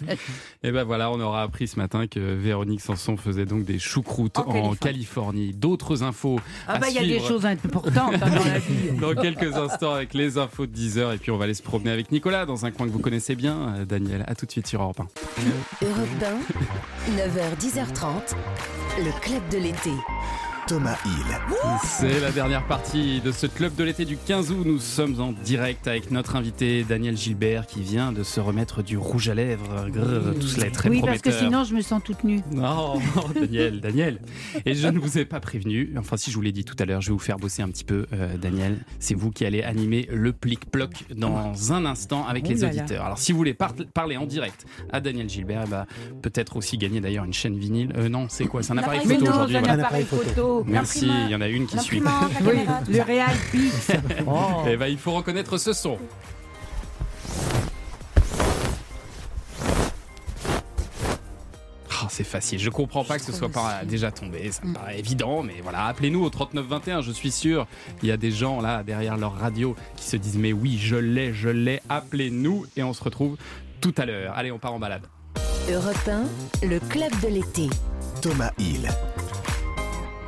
Speaker 3: Et ben voilà, on aura appris ce matin que Véronique Sanson faisait donc des choucroutes en,
Speaker 4: En
Speaker 3: Californie. D'autres infos.
Speaker 4: Ah bah il y a des choses importantes hein, dans la vie.
Speaker 3: Dans quelques instants avec les infos de 10h et puis on va aller se promener avec Nicolas dans un coin que vous connaissez bien, euh, À tout de suite sur Europe 1.
Speaker 1: Europe 1, 9h, 10h30, le club de l'été.
Speaker 2: Thomas Hill.
Speaker 3: C'est la dernière partie de ce club de l'été du 15 août. Nous sommes en direct avec notre invité Daniel Gilbert qui vient de se remettre du rouge à lèvres. Grrr, tout cela est très
Speaker 4: oui, parce que sinon je me sens toute nue.
Speaker 3: Non, Daniel, Daniel. Et je ne vous ai pas prévenu. Enfin, si je vous l'ai dit tout à l'heure, je vais vous faire bosser un petit peu, euh, Daniel. C'est vous qui allez animer le plic-ploc dans un instant avec
Speaker 4: Oh
Speaker 3: les auditeurs. Alors, si vous voulez par- parler en direct à Daniel Gilbert, ben, peut-être aussi gagner d'ailleurs une chaîne vinyle. Euh, non, c'est quoi? C'est un appareil
Speaker 4: Mais
Speaker 3: photo aujourd'hui.
Speaker 4: c'est un appareil photo.
Speaker 3: Merci, il y en a une qui suit.
Speaker 4: Oui, le Real Pix. Oh.
Speaker 3: Eh ben, il faut reconnaître ce son. Ah, c'est facile, je comprends pas que ce soit pas déjà tombé, ça me paraît évident, mais voilà, appelez-nous au 3921, je suis sûr, il y a des gens là derrière leur radio qui se disent mais oui, je l'ai, je l'ai, appelez-nous et on se retrouve tout à l'heure. Allez, on part en balade.
Speaker 1: Europe 1, le club de l'été.
Speaker 2: Thomas Hill.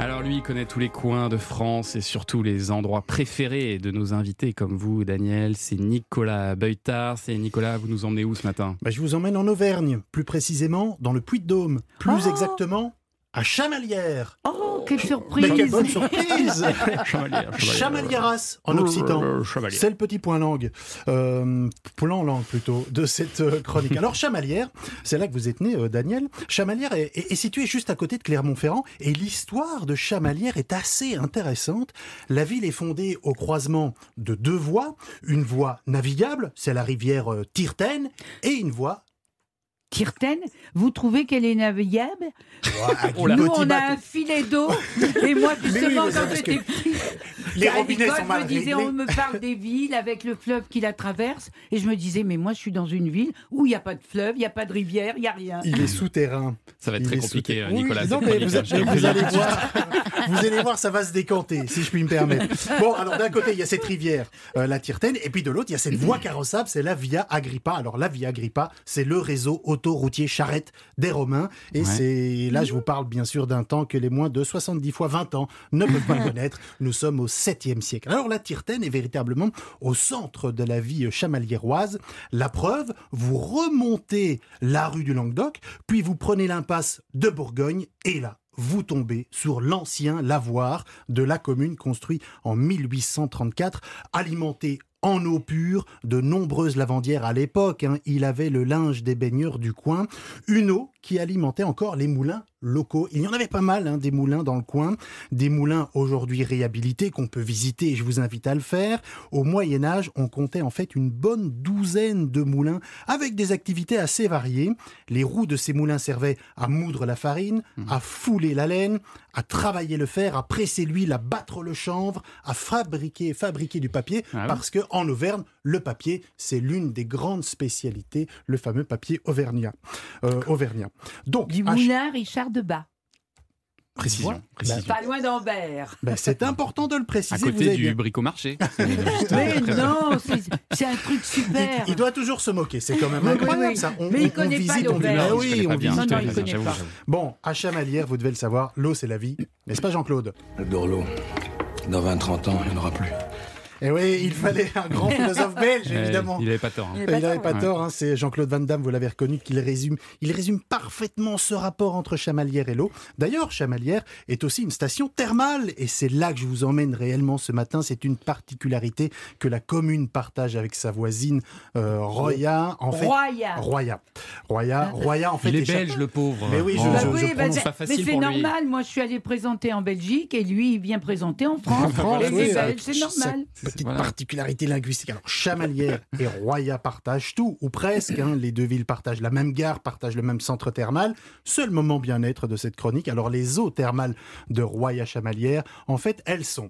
Speaker 3: Alors lui, il connaît tous les coins de France et surtout les endroits préférés de nos invités comme vous, Daniel. C'est Nicolas Beutard. C'est Nicolas, vous nous emmenez où ce matin?
Speaker 6: Bah, je vous emmène en Auvergne, plus précisément dans le Puy-de-Dôme, plus
Speaker 4: Oh
Speaker 6: exactement à Chamalières.
Speaker 4: Oh, quelle surprise
Speaker 6: Mais quelle bonne surprise
Speaker 3: Chamalières,
Speaker 6: Chamalieras en occitan.
Speaker 3: Chevalier.
Speaker 6: C'est le petit point langue, euh, point langue plutôt, de cette euh, chronique. Alors Chamalières, c'est là que vous êtes né, euh, Daniel. Chamalières est, est- est située juste à côté de Clermont-Ferrand et l'histoire de Chamalières est assez intéressante. La ville est fondée au croisement de deux voies, une voie navigable, c'est la rivière euh, Tirtaine, et une voie
Speaker 4: Tirten, vous trouvez qu'elle est navigable. Nous,
Speaker 6: Petit
Speaker 4: on a un filet d'eau. Et moi, justement, quand j'étais
Speaker 6: que
Speaker 4: petite,
Speaker 6: les
Speaker 4: à
Speaker 6: robinets sont mal
Speaker 4: me
Speaker 6: réglés.
Speaker 4: on me parle des villes avec le fleuve qui la traverse. Et je me disais, mais moi, je suis dans une ville où il n'y a pas de fleuve, il n'y a pas de rivière, il n'y a rien.
Speaker 6: Il est souterrain.
Speaker 3: Ça va être
Speaker 6: Il
Speaker 3: très compliqué. Nicolas.
Speaker 6: Oui,
Speaker 3: cette
Speaker 6: non, mais
Speaker 3: chronique,
Speaker 6: vous, allez voir, vous allez voir, ça va se décanter, si je puis me permettre. Bon, alors d'un côté, il y a cette rivière, euh, la Tirtaine, et puis de l'autre, il y a cette voie carrossable, c'est la Via Agrippa. Alors la Via Agrippa, c'est le réseau autoroutier charrette des Romains, et
Speaker 3: Ouais.
Speaker 6: c'est là, je vous parle bien sûr d'un temps que les moins de 70 fois 20 ans ne peuvent pas connaître. Nous sommes au 7e siècle. Alors la Tirtaine est véritablement au centre de la vie chamaliéroise. La preuve, vous remontez la rue du Languedoc, puis vous prenez l'impasse de Bourgogne, et là, vous tombez sur l'ancien lavoir de la commune construit en 1834, alimenté en eau pure, de nombreuses lavandières à l'époque. hein. Il avait le linge des baigneurs du coin, une eau qui alimentait encore les moulins locaux. Il y en avait pas mal, hein, des moulins dans le coin, des moulins aujourd'hui réhabilités qu'on peut visiter et je vous invite à le faire. Au Moyen Âge, on comptait en fait une bonne douzaine de moulins avec des activités assez variées. Les roues de ces moulins servaient à moudre la farine, à fouler la laine, à travailler le fer, à presser l'huile, à battre le chanvre, à fabriquer, fabriquer du papier,
Speaker 3: Ah oui.
Speaker 6: parce que en Auvergne, le papier, c'est l'une des grandes spécialités, le fameux papier auvergnat. Euh, auvergnat. Donc,
Speaker 4: Du
Speaker 6: à ch-
Speaker 4: moulin Richard de Bas.
Speaker 3: Précision.
Speaker 6: Voilà.
Speaker 3: précision.
Speaker 4: Pas loin d'Ambert.
Speaker 6: ben, c'est important de le
Speaker 3: À
Speaker 6: préciser. vous
Speaker 3: côté
Speaker 6: avez
Speaker 3: du bricomarché.
Speaker 4: Mais non, c'est un truc
Speaker 6: Il,
Speaker 4: super.
Speaker 6: il doit toujours se moquer, c'est quand même
Speaker 4: oui,
Speaker 6: incroyable
Speaker 4: oui.
Speaker 6: ça. On,
Speaker 4: Mais il
Speaker 6: on- on
Speaker 4: connaît pas
Speaker 6: visite, on ah oui,
Speaker 3: pas bien,
Speaker 6: visite, on
Speaker 3: te
Speaker 6: visite.
Speaker 4: connaît pas.
Speaker 3: j'avoue.
Speaker 6: Bon, à Chamalières, vous devez le savoir, l'eau c'est la vie. N'est-ce pas Jean-Claude?
Speaker 17: Dorlo, dans 20-30 ans, il n'y en aura plus.
Speaker 6: Eh oui, il fallait un grand philosophe belge,
Speaker 3: Eh,
Speaker 6: évidemment.
Speaker 3: Il avait pas tort. hein.
Speaker 6: Il n'avait pas tort, hein, c'est Jean-Claude Van Damme, vous l'avez reconnu, qu'il résume, il résume parfaitement ce rapport entre Chamalières et l'eau. D'ailleurs, Chamalières est aussi une station thermale, et c'est là que je vous emmène réellement ce matin. C'est une particularité que la commune partage avec sa voisine euh, Roya. En fait,
Speaker 4: Roya.
Speaker 6: Roya. Roya, Roya, en fait,
Speaker 3: Il est belge, le pauvre.
Speaker 6: Mais oui, je,
Speaker 3: Oh.
Speaker 4: Bah
Speaker 6: je-
Speaker 4: oui,
Speaker 6: je
Speaker 4: bah
Speaker 6: prononce
Speaker 4: c'est-
Speaker 3: pas
Speaker 4: mais
Speaker 3: facile
Speaker 4: c'est
Speaker 3: pour lui.
Speaker 4: normal. Moi, je suis allée présenter en Belgique et lui, il vient présenter en France.
Speaker 6: En France,
Speaker 4: et
Speaker 6: oui,
Speaker 4: c'est normal.
Speaker 6: Petite
Speaker 3: Voilà.
Speaker 6: particularité linguistique. Alors, Chamalières et Roya partagent tout, ou presque. hein. Les deux villes partagent la même gare, partagent le même centre thermal. Seul moment bien-être de cette chronique. Alors, les eaux thermales de Roya-Chamalières, en fait, elles sont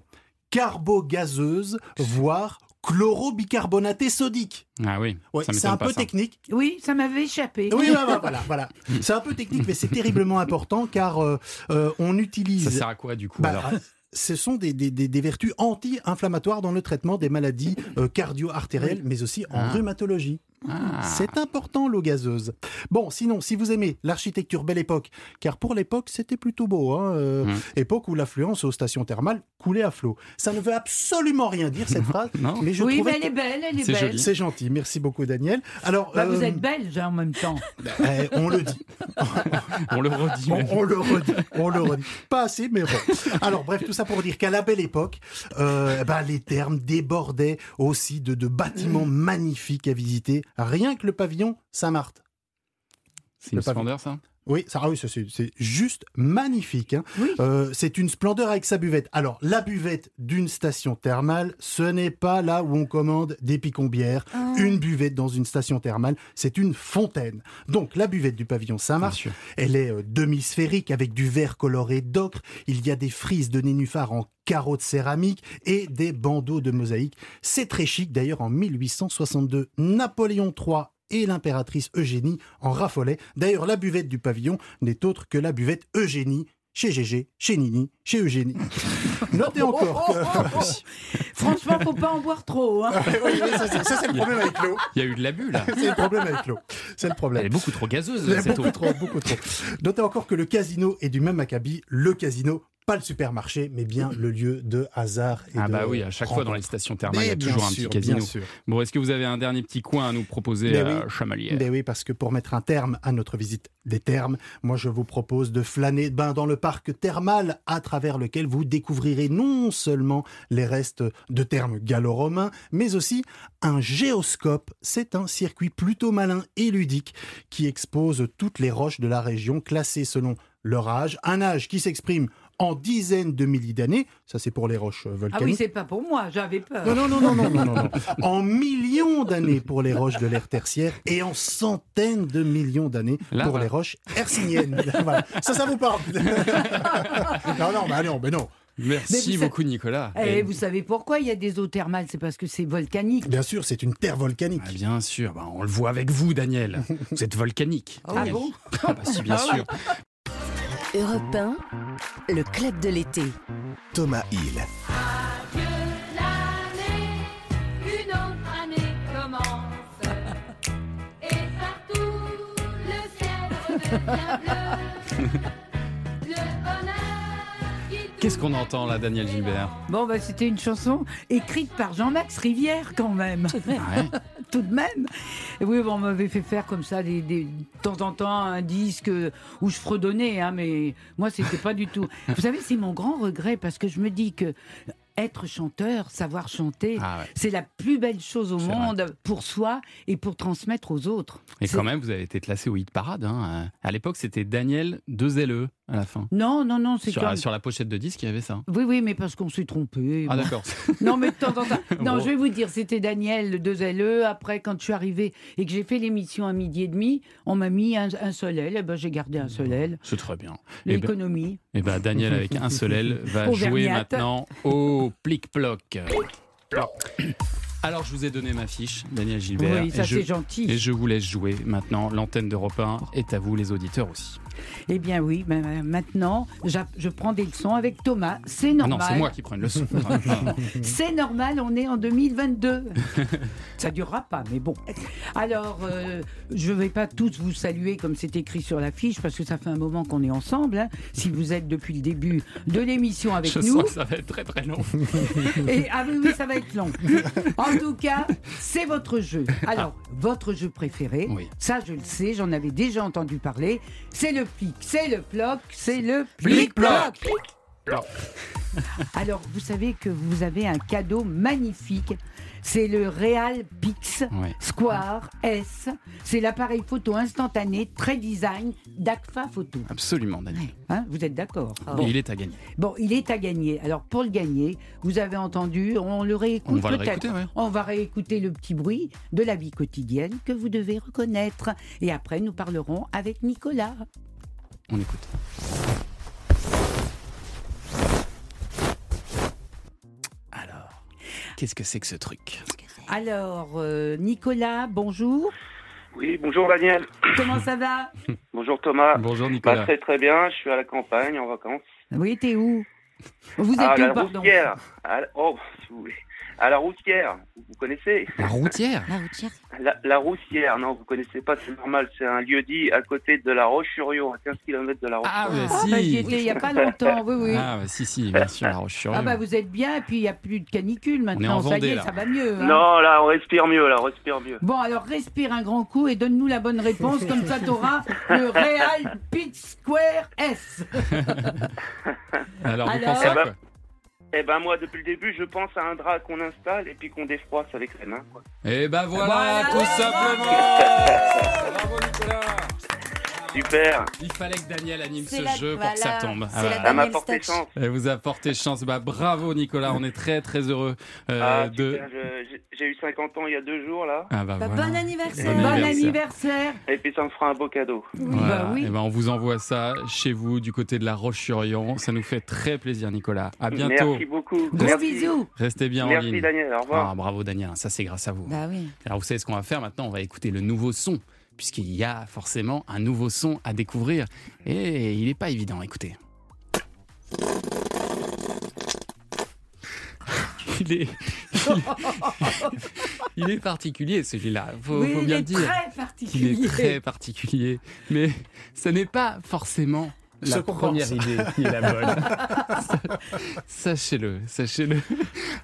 Speaker 6: carbogazeuses, voire chlorobicarbonatées sodiques.
Speaker 3: Ah oui,
Speaker 6: Ouais,
Speaker 3: ça
Speaker 6: c'est un peu
Speaker 3: ça.
Speaker 6: technique.
Speaker 4: Oui, ça m'avait échappé.
Speaker 6: Oui, voilà, voilà, voilà. C'est un peu technique, mais c'est terriblement important car euh, euh, on utilise.
Speaker 3: Ça sert à quoi du coup
Speaker 6: Bah,
Speaker 3: alors?
Speaker 6: Ce sont des, des- des- des vertus anti-inflammatoires dans le traitement des maladies euh, cardio-artérielles, mais aussi en
Speaker 3: Ah.
Speaker 6: rhumatologie.
Speaker 3: Ah.
Speaker 6: C'est important, l'eau gazeuse. Bon, sinon, si vous aimez l'architecture belle époque, car pour l'époque, c'était plutôt beau, hein, euh,
Speaker 3: Mm.
Speaker 6: époque où l'affluence aux stations thermales coulait à flot. Ça ne veut absolument rien dire, cette phrase,
Speaker 3: Non.
Speaker 6: mais je
Speaker 4: oui, mais elle
Speaker 6: que-
Speaker 4: est belle, elle est, belle.
Speaker 6: C'est gentil, merci beaucoup, Daniel. Alors,
Speaker 4: Bah, vous
Speaker 6: euh,
Speaker 4: êtes belge hein, en même temps.
Speaker 6: eh, on le dit.
Speaker 3: On le redit.
Speaker 6: On, le redit, on le redit. Pas assez, mais bon. Alors bref, tout ça pour dire qu'à la belle époque, euh, bah, les thermes débordaient aussi de, de bâtiments magnifiques à visiter. Rien que le pavillon Saint-Marthe.
Speaker 3: C'est une splendeur ça?
Speaker 6: Oui, ça, ah oui, c'est juste magnifique. hein. Euh, c'est une splendeur avec sa buvette. Alors, la buvette d'une station thermale, ce n'est pas là où on commande des picombières. Une buvette dans une station thermale, c'est une fontaine. Donc, la buvette du pavillon Saint-Marc, elle est euh, demi-sphérique avec du verre coloré d'ocre. Il y a des frises de nénuphars en carreaux de céramique et des bandeaux de mosaïque. C'est très chic. D'ailleurs, en 1862, Napoléon III et l'impératrice Eugénie en raffolaient. D'ailleurs, la buvette du pavillon n'est autre que la buvette Eugénie chez Gégé, chez Nini, chez Eugénie. Notez encore que...
Speaker 4: Franchement, faut pas en boire trop. Hein.
Speaker 6: Oui, oui, ça, c'est- ça, c'est le problème avec l'eau.
Speaker 3: Il y a eu de l'abus là.
Speaker 6: C'est le problème avec l'eau. C'est le
Speaker 3: Elle
Speaker 6: problème.
Speaker 3: est beaucoup trop gazeuse
Speaker 6: C'est
Speaker 3: cette
Speaker 6: beaucoup
Speaker 3: eau.
Speaker 6: trop, beaucoup trop. Notez encore que le casino est du même acabit. Le casino, pas le supermarché, mais bien le lieu de hasard et
Speaker 3: Ah
Speaker 6: de
Speaker 3: bah oui, à chaque fois dans les stations thermales, il y a
Speaker 6: Mais
Speaker 3: toujours un
Speaker 6: sûr,
Speaker 3: petit casino. Bon, est-ce que vous avez un dernier petit coin à nous proposer
Speaker 6: Ben
Speaker 3: à
Speaker 6: oui.
Speaker 3: Chamalières
Speaker 6: Ben oui, parce que pour mettre un terme à notre visite des thermes, moi je vous propose de flâner ben, dans le parc thermal à travers lequel vous découvrirez non seulement les restes de thermes gallo-romains, mais aussi un géoscope. C'est un circuit plutôt malin et ludique qui expose toutes les roches de la région classées selon leur âge, un âge qui s'exprime en dizaines de milliers d'années. Ça, c'est pour les roches euh,
Speaker 4: Ah oui,
Speaker 6: volcaniques.
Speaker 4: c'est pas pour moi, j'avais peur.
Speaker 6: non, non, non, non, non, non, non, non. En millions d'années pour les roches de l'ère tertiaire et en centaines de millions d'années pour les roches hercyniennes. Voilà. Ça, ça vous parle Non, non, bah non, mais non.
Speaker 4: Mais
Speaker 3: Merci beaucoup, Nicolas.
Speaker 4: Eh,
Speaker 3: Et-
Speaker 4: vous savez pourquoi il y a des eaux thermales? C'est parce que c'est volcanique.
Speaker 6: Bien sûr, c'est une terre volcanique.
Speaker 3: Ah, bien sûr, bah, on le voit avec vous, Daniel. Vous êtes volcanique.
Speaker 4: Ah
Speaker 3: Daniel.
Speaker 4: bon?
Speaker 3: Ah bah si, bien sûr.
Speaker 1: Europe 1, le club de l'été.
Speaker 2: Thomas Hill.
Speaker 18: Adieu l'année, une autre année commence. Et partout le ciel redevient bleu.
Speaker 3: Qu'est-ce qu'on entend là, Daniel Gilbert?
Speaker 4: Bon, bah, c'était une chanson écrite par Jean-Max Rivière quand même.
Speaker 3: Ouais?
Speaker 4: Tout de même. Et oui, bon, on m'avait fait faire comme ça des, des- de temps en temps un disque où je fredonnais, hein, mais moi c'était pas du tout. Vous savez, c'est mon grand regret parce que je me dis que être chanteur, savoir chanter,
Speaker 3: Ah ouais.
Speaker 4: c'est la plus belle chose au
Speaker 3: vrai.
Speaker 4: monde pour soi et pour transmettre aux autres.
Speaker 3: Et quand même, vous avez été classé au hit parade. hein. À l'époque, c'était Daniel 2LE à la fin.
Speaker 4: Non, non, non, c'est
Speaker 3: Sur,
Speaker 4: quand
Speaker 3: sur la pochette de disque, il y avait ça.
Speaker 4: Oui, oui, mais parce qu'on s'est trompé.
Speaker 3: Ah
Speaker 4: Bon.
Speaker 3: d'accord.
Speaker 4: Non, mais de temps en temps. Non,
Speaker 3: Bon.
Speaker 4: je vais vous dire, c'était Daniel, le 2LE. Après, quand je suis arrivée et que j'ai fait l'émission à midi et demi, on m'a mis un, un seul L. Eh ben, j'ai gardé un seul L.
Speaker 3: C'est très bien. Eh ben,
Speaker 4: L'économie.
Speaker 3: eh ben, Daniel, avec un seul L, va jouer maintenant au plic-ploc. Alors, je vous ai donné ma fiche, Daniel Gilbert.
Speaker 4: Oui, ça,
Speaker 3: et je-
Speaker 4: c'est gentil.
Speaker 3: Et je vous laisse jouer maintenant. L'antenne d'Europe 1 est à vous, les auditeurs aussi.
Speaker 4: Eh bien, oui, ben, ben, maintenant, je prends des leçons avec Thomas. C'est
Speaker 3: Ah
Speaker 4: normal.
Speaker 3: non, c'est moi qui prends une leçon.
Speaker 4: C'est normal, on est en 2022. Ça durera pas, mais bon. Alors, euh, je ne vais pas tous vous saluer comme c'est écrit sur l'affiche, parce que ça fait un moment qu'on est ensemble. hein. Si vous êtes depuis le début de l'émission avec
Speaker 3: je
Speaker 4: nous.
Speaker 3: sens que ça va être très très long.
Speaker 4: Et, ah oui, oui, ça va être long. En tout cas, c'est votre jeu. Alors, votre jeu préféré, ça je le sais, j'en avais déjà entendu parler, c'est le c'est le ploc, c'est le plic-ploc. Alors, vous savez que vous avez un cadeau magnifique. C'est le Real Pix. Square S. C'est l'appareil photo instantané, très design d'Agfa Photo.
Speaker 3: Absolument, Daniel.
Speaker 4: Hein, vous êtes d'accord
Speaker 3: Et il est à gagner.
Speaker 4: Bon, il est à gagner. Alors, pour le gagner, vous avez entendu, on le réécoute
Speaker 3: On va le
Speaker 4: peut-être.
Speaker 3: ouais.
Speaker 4: On va réécouter le petit bruit de la vie quotidienne que vous devez reconnaître. Et après, nous parlerons avec Nicolas.
Speaker 3: On écoute. Alors, qu'est-ce que c'est que ce truc?
Speaker 4: Alors, euh, Nicolas, bonjour.
Speaker 14: Oui, bonjour Daniel.
Speaker 4: Comment ça va?
Speaker 14: Bonjour Thomas.
Speaker 3: Bonjour
Speaker 14: Bah, très très bien, je suis à la campagne en vacances.
Speaker 4: Oui, t'es où? Vous êtes
Speaker 14: ah,
Speaker 4: où,
Speaker 14: la
Speaker 4: pardon?
Speaker 14: Roussière. À la- Oh, si vous voulez. À la Roussière, vous connaissez
Speaker 3: La routière
Speaker 5: La routière.
Speaker 14: la, la Roussière, non, vous connaissez pas, c'est normal, c'est un lieu dit à côté de la Roche-sur-Yon, à 15 km de la roche
Speaker 3: Ah,
Speaker 4: Ah,
Speaker 3: si
Speaker 4: bah, j'y étais il n'y a pas longtemps, oui, oui.
Speaker 3: Ah, bah, si, si, bien sûr, la roche sur
Speaker 4: Ah bah vous êtes bien, et puis il n'y a plus de canicule maintenant,
Speaker 3: en
Speaker 4: ça y est,
Speaker 3: là.
Speaker 4: ça va mieux. hein.
Speaker 14: Non, là, on respire mieux, là, on respire mieux.
Speaker 4: Bon, alors respire un grand coup et donne-nous la bonne réponse, comme ça t'auras le Real Pit Square S.
Speaker 3: Alors, vous
Speaker 4: Alors
Speaker 3: pensez à
Speaker 14: Eh ben,
Speaker 3: quoi?
Speaker 14: Eh ben moi, depuis le début, je pense à un drap qu'on installe et puis qu'on défroisse avec les mains. Quoi.
Speaker 3: Eh ben voilà,
Speaker 4: Voilà.
Speaker 3: tout simplement Bravo Nicolas
Speaker 14: Super.
Speaker 3: Il fallait que Daniel anime ce
Speaker 5: la-
Speaker 3: jeu pour que ça tombe. Ah, voilà.
Speaker 14: M'a porté chance.
Speaker 3: Elle vous a porté chance. Bah, bravo Nicolas, on est très très heureux euh,
Speaker 14: Ah,
Speaker 3: de...
Speaker 14: j'ai- eu 50 ans il y a deux jours, là.
Speaker 3: Ah bah,
Speaker 5: Bah,
Speaker 3: voilà.
Speaker 5: Bon anniversaire.
Speaker 3: Bon anniversaire.
Speaker 14: Et puis ça me fera un beau cadeau.
Speaker 3: Voilà.
Speaker 4: Bah oui.
Speaker 3: Eh ben, on vous envoie ça chez vous du côté de la Roche-sur-Yon. Ça nous fait très plaisir Nicolas. À bientôt.
Speaker 14: Merci beaucoup.
Speaker 4: Gros
Speaker 14: Merci.
Speaker 4: bisous.
Speaker 3: Restez bien en
Speaker 14: Merci. Daniel, au revoir.
Speaker 3: Ah, bravo Daniel, ça c'est grâce à vous.
Speaker 5: Bah oui.
Speaker 3: Alors vous savez ce qu'on va faire maintenant? On va écouter le nouveau son, puisqu'il y a forcément un nouveau son à découvrir. Et il n'est pas évident, écoutez. Il est, il est particulier celui-là, faut,
Speaker 4: oui,
Speaker 3: faut
Speaker 4: il
Speaker 3: bien
Speaker 4: est
Speaker 3: dire.
Speaker 4: très
Speaker 3: Il
Speaker 4: particulier.
Speaker 3: est très particulier, mais ce n'est pas forcément la première
Speaker 6: pense.
Speaker 3: idée qui est la bonne. sachez-le, sachez-le.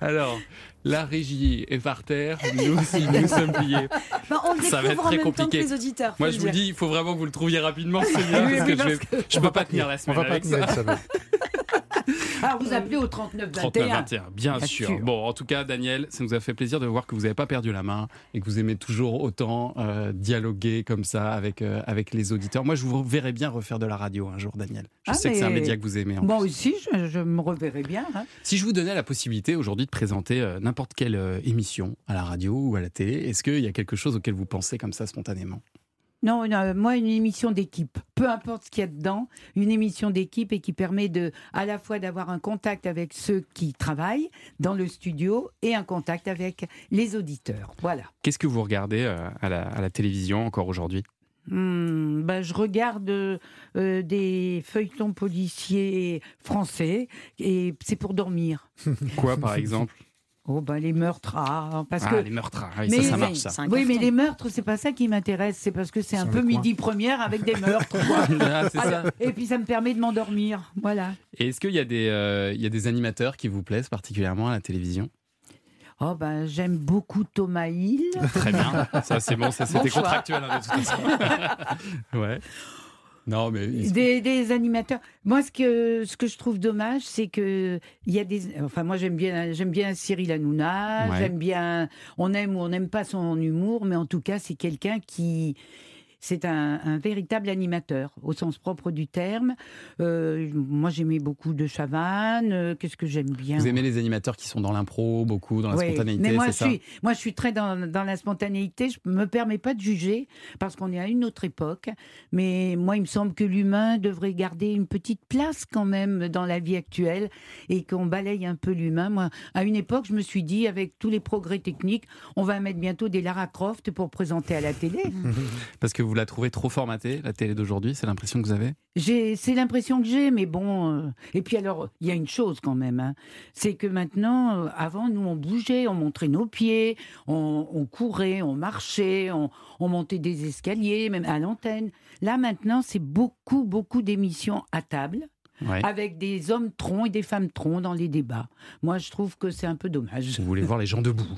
Speaker 3: Alors, la régie est par terre, nous aussi nous sommes pliés.
Speaker 5: Bah, on le
Speaker 3: Ça va être
Speaker 5: découvre en
Speaker 3: très
Speaker 5: même temps que
Speaker 3: compliqué.
Speaker 5: les auditeurs.
Speaker 3: Moi, je vous dis, il faut vraiment que vous le trouviez rapidement, celui-là,
Speaker 4: Oui,
Speaker 3: parce
Speaker 4: oui,
Speaker 3: que je
Speaker 4: parce
Speaker 3: vais,
Speaker 4: que-
Speaker 3: je peux pas tenir la
Speaker 6: On
Speaker 3: semaine
Speaker 6: va pas
Speaker 3: avec
Speaker 6: tenir
Speaker 3: ça.
Speaker 4: Ah, vous appelez au 39 21.
Speaker 3: 39 21, bien,
Speaker 4: Bien
Speaker 3: sûr.
Speaker 4: sûr.
Speaker 3: Bon, en tout cas, Daniel, ça nous a fait plaisir de voir que vous n'avez pas perdu la main et que vous aimez toujours autant euh, dialoguer comme ça avec, euh, avec les auditeurs. Moi, je vous verrais bien refaire de la radio un jour, Daniel. Je
Speaker 4: Ah,
Speaker 3: sais que c'est un média que vous aimez. en
Speaker 4: Moi
Speaker 3: plus.
Speaker 4: aussi, je, je me reverrai bien. hein.
Speaker 3: Si je vous donnais la possibilité aujourd'hui de présenter euh, n'importe quelle émission à la radio ou à la télé, est-ce qu'il y a quelque chose auquel vous pensez comme ça spontanément?
Speaker 4: Non, non, moi, une émission d'équipe, peu importe ce qu'il y a dedans, une émission d'équipe et qui permet de, à la fois d'avoir un contact avec ceux qui travaillent dans le studio et un contact avec les auditeurs. Voilà.
Speaker 3: Qu'est-ce que vous regardez euh, à, la, à la télévision encore aujourd'hui?
Speaker 4: Hmm, ben, je regarde euh, euh, des feuilletons policiers français et c'est pour dormir.
Speaker 3: Quoi, par exemple?
Speaker 4: Oh ben les meurtres, ah, parce
Speaker 3: Ah,
Speaker 4: que
Speaker 3: les meurtres, ah oui, ça, ça marche, ça.
Speaker 4: Oui, mais les meurtres, c'est pas ça qui m'intéresse, c'est parce que c'est un peu midi première avec des meurtres. quoi.
Speaker 3: Ah, ça.
Speaker 4: Et puis ça me permet de m'endormir, voilà.
Speaker 3: Et est-ce qu'il y, a des, euh, il y a des animateurs qui vous plaisent particulièrement à la télévision?
Speaker 4: Oh ben j'aime beaucoup Thomas Hill.
Speaker 3: Très bien, ça c'est bon, ça c'était contractuel hein, de toute façon. ouais. Non, mais
Speaker 4: Des, des animateurs. Moi, ce que, ce que je trouve dommage, c'est que il y a des. Enfin, moi, j'aime bien, j'aime bien Cyril Hanouna.
Speaker 3: Ouais.
Speaker 4: J'aime bien. On aime ou on n'aime pas son humour, mais en tout cas, c'est quelqu'un qui. C'est un, un véritable animateur, au sens propre du terme. Euh, moi, j'aimais beaucoup de Chavannes. Euh, Qu'est-ce que j'aime bien
Speaker 3: vous aimez les animateurs qui sont dans l'impro, beaucoup, dans la
Speaker 4: Oui,
Speaker 3: spontanéité,
Speaker 4: mais moi,
Speaker 3: c'est
Speaker 4: je
Speaker 3: ça
Speaker 4: suis, moi, je suis très dans, dans la spontanéité. Je me permets pas de juger parce qu'on est à une autre époque. Mais moi, il me semble que l'humain devrait garder une petite place quand même dans la vie actuelle et qu'on balaye un peu l'humain. Moi, à une époque, je me suis dit, avec tous les progrès techniques, on va mettre bientôt des Lara Croft pour présenter à la télé.
Speaker 3: Parce que vous la trouvez trop formatée, la télé d'aujourd'hui, c'est l'impression que vous avez?
Speaker 4: C'est l'impression que j'ai, mais bon. euh, Et puis alors, il y a une chose quand même, hein, c'est que maintenant, euh, avant, nous on bougeait, on montrait nos pieds, on, on courait, on marchait, on, on montait des escaliers, même à l'antenne. Là maintenant, c'est beaucoup, beaucoup d'émissions à table.
Speaker 3: Ouais.
Speaker 4: Avec des hommes troncs et des femmes troncs dans les débats. Moi, je trouve que c'est un peu dommage.
Speaker 3: Vous voulez voir les gens debout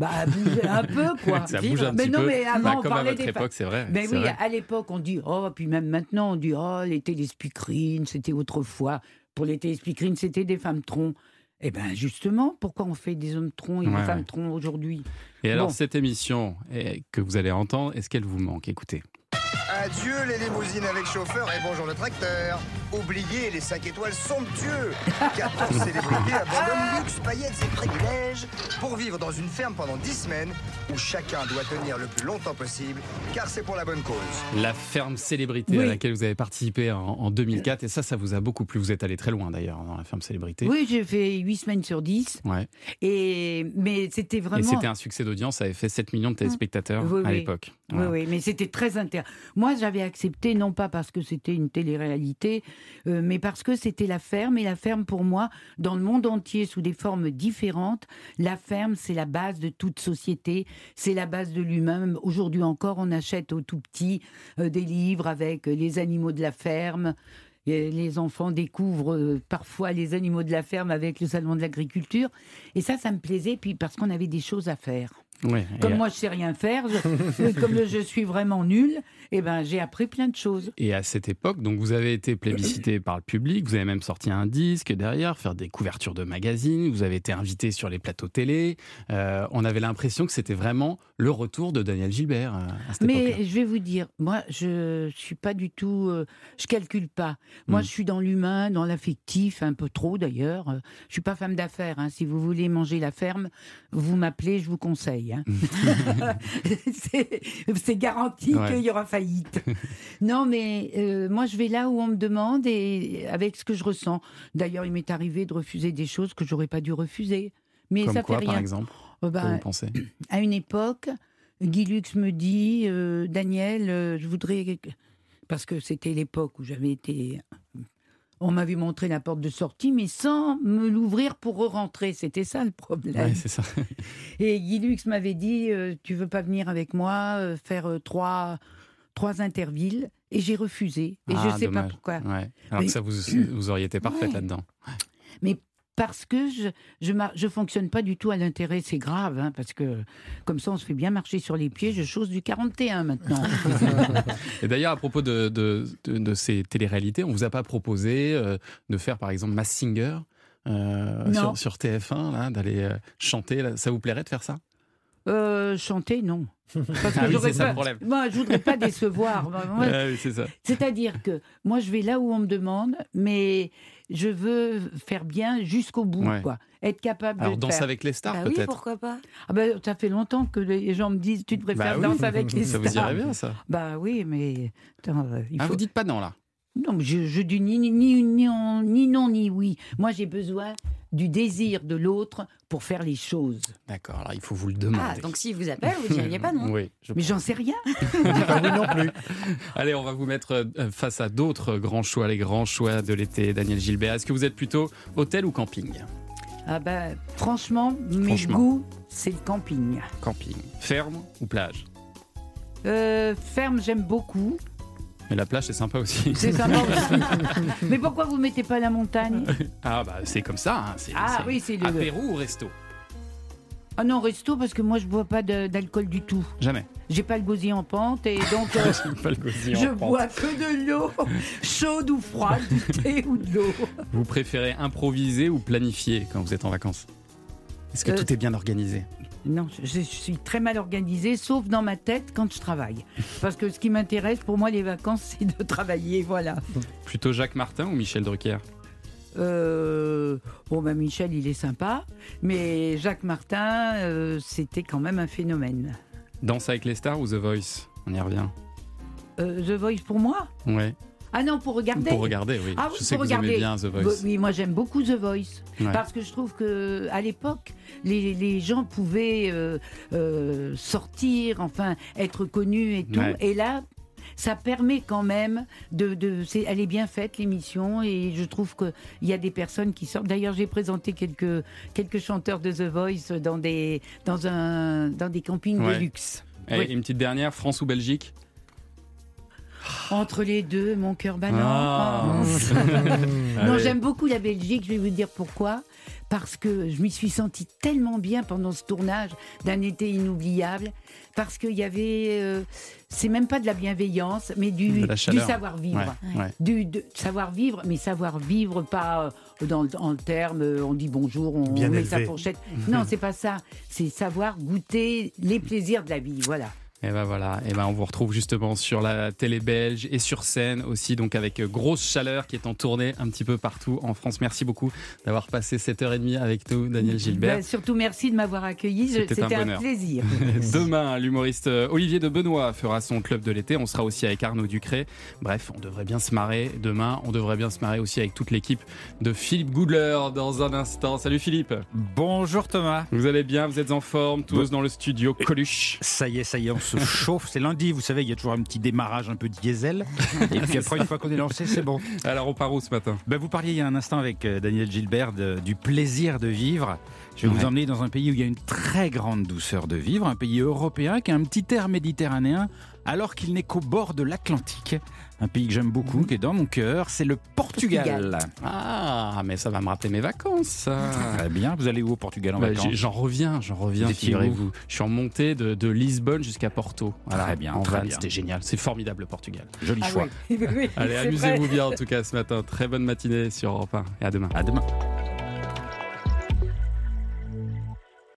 Speaker 4: Bah, bouger un peu, quoi.
Speaker 3: Ça bouge un
Speaker 4: mais
Speaker 3: petit
Speaker 4: non,
Speaker 3: peu.
Speaker 4: mais avant,
Speaker 3: Bah,
Speaker 4: on
Speaker 3: comme à votre
Speaker 4: des
Speaker 3: époque, c'est vrai,
Speaker 4: Mais
Speaker 3: c'est
Speaker 4: oui,
Speaker 3: vrai.
Speaker 4: à l'époque, on dit, oh, puis même maintenant, on dit, oh, les téléspeakerines, c'était autrefois. Pour les téléspeakerines, c'était des femmes troncs. Eh bien, justement, pourquoi on fait des hommes troncs et
Speaker 3: Ouais,
Speaker 4: des femmes troncs aujourd'hui?
Speaker 3: Et alors, cette émission eh, que vous allez entendre, est-ce qu'elle vous manque? Écoutez.
Speaker 19: Adieu les limousines avec chauffeur et bonjour le tracteur. Oubliez les 5 étoiles somptueux. 14 célébrités abandonnent luxe, paillettes et privilèges pour vivre dans une ferme pendant 10 semaines où chacun doit tenir le plus longtemps possible car c'est pour la bonne cause.
Speaker 3: La ferme célébrité à
Speaker 4: Oui.
Speaker 3: laquelle vous avez participé en, en 2004, et ça, ça vous a beaucoup plu. Vous êtes allé très loin d'ailleurs dans la ferme célébrité.
Speaker 4: Oui, j'ai fait 8 semaines sur 10.
Speaker 3: Ouais.
Speaker 4: Et, mais c'était
Speaker 3: Et
Speaker 4: vraiment.
Speaker 3: c'était un succès d'audience, ça avait fait 7 millions de téléspectateurs
Speaker 4: Oui,
Speaker 3: à
Speaker 4: oui.
Speaker 3: l'époque.
Speaker 4: Oui, oui, mais c'était très intéressant. Moi, j'avais accepté, non pas parce que c'était une télé-réalité, euh, mais parce que c'était la ferme. Et la ferme, pour moi, dans le monde entier, sous des formes différentes, la ferme, c'est la base de toute société, c'est la base de l'humain. Aujourd'hui encore, on achète au tout petit euh, des livres avec euh, les animaux de la ferme. Et les enfants découvrent parfois les animaux de la ferme avec le salon de l'agriculture. Et ça, ça me plaisait, puis parce qu'on avait des choses à faire. Comme
Speaker 3: et-
Speaker 4: moi, je sais rien faire, je- comme je suis vraiment nulle, eh ben, j'ai appris plein de choses.
Speaker 3: Et à cette époque, donc vous avez été plébiscité par le public, vous avez même sorti un disque derrière, faire des couvertures de magazines, vous avez été invité sur les plateaux télé. Euh, on avait l'impression que c'était vraiment le retour de Daniel Gilbert euh, à cette.
Speaker 4: Mais je vais vous dire, moi, je suis pas du tout, euh, je calcule pas. Moi,
Speaker 3: Mm.
Speaker 4: je suis dans l'humain, dans l'affectif, un peu trop d'ailleurs. Euh, Je suis pas femme d'affaires. hein. Si vous voulez manger la ferme, vous m'appelez, je vous conseille. Hein. C'est- C'est garanti
Speaker 3: Ouais.
Speaker 4: qu'il y aura faillite. non, mais euh, moi, je vais là où on me demande et avec ce que je ressens. D'ailleurs, il m'est arrivé de refuser des choses que j'aurais pas dû refuser. Mais
Speaker 3: Comme
Speaker 4: ça
Speaker 3: quoi,
Speaker 4: fait rien.
Speaker 3: par exemple
Speaker 4: Euh,
Speaker 3: vous pensez
Speaker 4: à une époque, Guy Lux me dit euh, Daniel, euh, je voudrais. Parce que c'était l'époque où j'avais été. On m'avait montré la porte de sortie, mais sans me l'ouvrir pour re-rentrer. C'était ça le problème.
Speaker 3: Ouais, c'est ça.
Speaker 4: Et Guy Lux m'avait dit euh, Tu veux pas venir avec moi euh, faire euh, trois, trois intervilles? Et j'ai refusé. Et
Speaker 3: Ah,
Speaker 4: je sais pas
Speaker 3: dommage.
Speaker 4: pourquoi.
Speaker 3: Ouais. Alors
Speaker 4: Mais-
Speaker 3: que ça, vous, vous auriez été parfaite
Speaker 4: Ouais.
Speaker 3: là-dedans.
Speaker 4: Mais parce que je je, fonctionne pas du tout à l'intérêt, c'est grave, hein, parce que comme ça on se fait bien marcher sur les pieds. Je chose du 41 maintenant.
Speaker 3: Et d'ailleurs, à propos de, de, de- de ces téléréalités, on vous a pas proposé euh, de faire, par exemple, Mass Singer euh, sur, sur TF1, là, d'aller euh, chanter là. Ça vous plairait de faire ça?
Speaker 4: Euh, chanter, non. Parce
Speaker 3: Ah oui,
Speaker 4: j'aurais
Speaker 3: c'est ça le problème.
Speaker 4: Moi, je voudrais pas décevoir. Moi,
Speaker 3: Ah oui.
Speaker 4: C'est-à-dire que moi, je vais là où on me demande, mais je veux faire bien jusqu'au bout,
Speaker 3: Ouais.
Speaker 4: quoi. Être capable
Speaker 3: Alors,
Speaker 4: de
Speaker 3: Danse avec les stars,
Speaker 5: Bah oui,
Speaker 3: peut-être
Speaker 5: pourquoi pas?
Speaker 4: Ah ben, ça fait longtemps que les gens me disent tu te préfères
Speaker 3: Bah oui.
Speaker 4: danser avec les
Speaker 3: Ça
Speaker 4: stars.
Speaker 3: vous irait bien, ça
Speaker 4: Bah oui, mais attends, euh, il
Speaker 3: Ah,
Speaker 4: faut.
Speaker 3: vous dites pas non, là
Speaker 4: Non, mais je, je dis ni, ni, ni, ni, en- ni non ni oui. Moi, j'ai besoin du désir de l'autre pour faire les choses.
Speaker 3: D'accord, alors il faut vous le demander.
Speaker 5: Ah, donc s'il vous appelle, vous diriez pas non
Speaker 3: Oui, je
Speaker 4: Mais j'en sais rien.
Speaker 3: non plus. Allez, on va vous mettre euh, face à d'autres grands choix, les grands choix de l'été. Daniel Gilbert, est-ce que vous êtes plutôt hôtel ou camping?
Speaker 4: Ah ben, franchement, mes
Speaker 3: Franchement.
Speaker 4: goûts, c'est le camping.
Speaker 3: Camping. Ferme ou plage?
Speaker 4: Euh, ferme, j'aime beaucoup.
Speaker 3: Mais la plage, c'est sympa aussi.
Speaker 4: C'est sympa aussi. Mais pourquoi vous mettez pas la montagne?
Speaker 3: Ah, bah c'est comme ça. hein, c'est-
Speaker 4: Ah oui, c'est le-
Speaker 3: Apéro ou resto?
Speaker 4: Ah non, resto, parce que moi, je bois pas de- d'alcool du tout.
Speaker 3: Jamais.
Speaker 4: J'ai pas le gosier en pente et donc euh,
Speaker 3: Pas le gosier en
Speaker 4: je
Speaker 3: pente.
Speaker 4: bois que de l'eau, chaude ou froide, du thé ou de l'eau.
Speaker 3: Vous préférez improviser ou planifier quand vous êtes en vacances? Est-ce que
Speaker 4: Euh,
Speaker 3: tout est bien organisé?
Speaker 4: Non, je, je suis très mal organisée, sauf dans ma tête quand je travaille. Parce que ce qui m'intéresse, pour moi, les vacances, c'est de travailler, voilà.
Speaker 3: Plutôt Jacques Martin ou Michel Drucker?
Speaker 4: Euh, bon, ben Michel, il est sympa, mais Jacques Martin, euh, c'était quand même un phénomène.
Speaker 3: Danse avec les stars ou The Voice? On y revient.
Speaker 4: Euh, The Voice pour moi?
Speaker 3: Ouais.
Speaker 4: Ah non, pour regarder.
Speaker 3: Pour regarder, oui.
Speaker 4: Ah
Speaker 3: Je sais
Speaker 4: pour
Speaker 3: que vous aimez
Speaker 4: regarder.
Speaker 3: bien The Voice.
Speaker 4: Oui, moi j'aime beaucoup The Voice.
Speaker 3: Ouais.
Speaker 4: Parce que je trouve que à l'époque, les, les gens pouvaient euh, euh, sortir, enfin, être connus et tout.
Speaker 3: Ouais.
Speaker 4: Et là, ça permet quand même de. de c'est- elle est bien faite, l'émission, et je trouve qu'il y a des personnes qui sortent. D'ailleurs, j'ai présenté quelques, quelques chanteurs de The Voice dans des, dans un, dans des campings
Speaker 3: Ouais.
Speaker 4: de luxe.
Speaker 3: Et
Speaker 4: Oui.
Speaker 3: une petite dernière, France ou Belgique?
Speaker 4: Entre les deux, mon cœur balance.
Speaker 3: Ah.
Speaker 4: non,
Speaker 3: Allez.
Speaker 4: j'aime beaucoup la Belgique, je vais vous dire pourquoi. Parce que je m'y suis sentie tellement bien pendant ce tournage d'un été inoubliable. Parce qu'il y avait. euh, c'est même pas de la bienveillance, mais du, savoir-vivre.
Speaker 3: Ouais, ouais.
Speaker 4: Du savoir-vivre, mais savoir-vivre pas euh, dans, en termes, euh, on dit bonjour, on
Speaker 6: Bien
Speaker 4: met sa fourchette. Non, c'est pas ça. C'est savoir goûter les plaisirs de la vie. Voilà.
Speaker 3: Et ben voilà, et ben on vous retrouve justement sur la télé belge et sur scène aussi, donc avec euh, grosse chaleur qui est en tournée un petit peu partout en France. Merci beaucoup d'avoir passé cette heure et demie avec nous, Daniel Gilbert.
Speaker 4: Ben, surtout merci de m'avoir accueilli.
Speaker 3: C'était un
Speaker 4: plaisir.
Speaker 3: Demain, l'humoriste euh, Olivier de Benoît fera son club de l'été. On sera aussi avec Arnaud Ducré. Bref, on devrait bien se marrer. Demain, on devrait bien se marrer aussi avec toute l'équipe de Philippe Goudler dans un instant. Salut Philippe.
Speaker 20: Bonjour Thomas.
Speaker 3: Vous allez bien? Vous êtes en forme? Tous dans le studio Coluche.
Speaker 20: Ça y est, ça y est, on se chauffe. C'est lundi, vous savez, il y a toujours un petit démarrage un peu diesel. Et puis après, une fois qu'on est lancé, c'est bon.
Speaker 3: Alors, on part où ce matin?
Speaker 20: Ben, Vous parliez il y a un instant avec euh, Daniel Gilbert de- du plaisir de vivre. Je vais
Speaker 3: Ouais.
Speaker 20: vous emmener dans un pays où il y a une très grande douceur de vivre, un pays européen qui a un petit air méditerranéen alors qu'il n'est qu'au bord de l'Atlantique. Un pays que j'aime beaucoup, qui est dans mon cœur, c'est le Portugal.
Speaker 3: Portugal. Ah, mais ça va me rappeler mes vacances.
Speaker 20: Très bien, vous allez où au Portugal en
Speaker 3: Bah,
Speaker 20: vacances
Speaker 3: J'en reviens, j'en reviens, figurez-vous. Je suis en montée de, de Lisbonne jusqu'à Porto.
Speaker 20: Très bien,
Speaker 3: en
Speaker 20: très
Speaker 3: van,
Speaker 20: bien.
Speaker 3: C'était génial. C'est formidable, le Portugal.
Speaker 20: Joli
Speaker 4: Ah
Speaker 20: choix.
Speaker 4: oui. Oui,
Speaker 3: Allez, amusez-vous bien en tout cas ce matin. Très bonne matinée sur Europe 1 et à demain.
Speaker 20: À demain.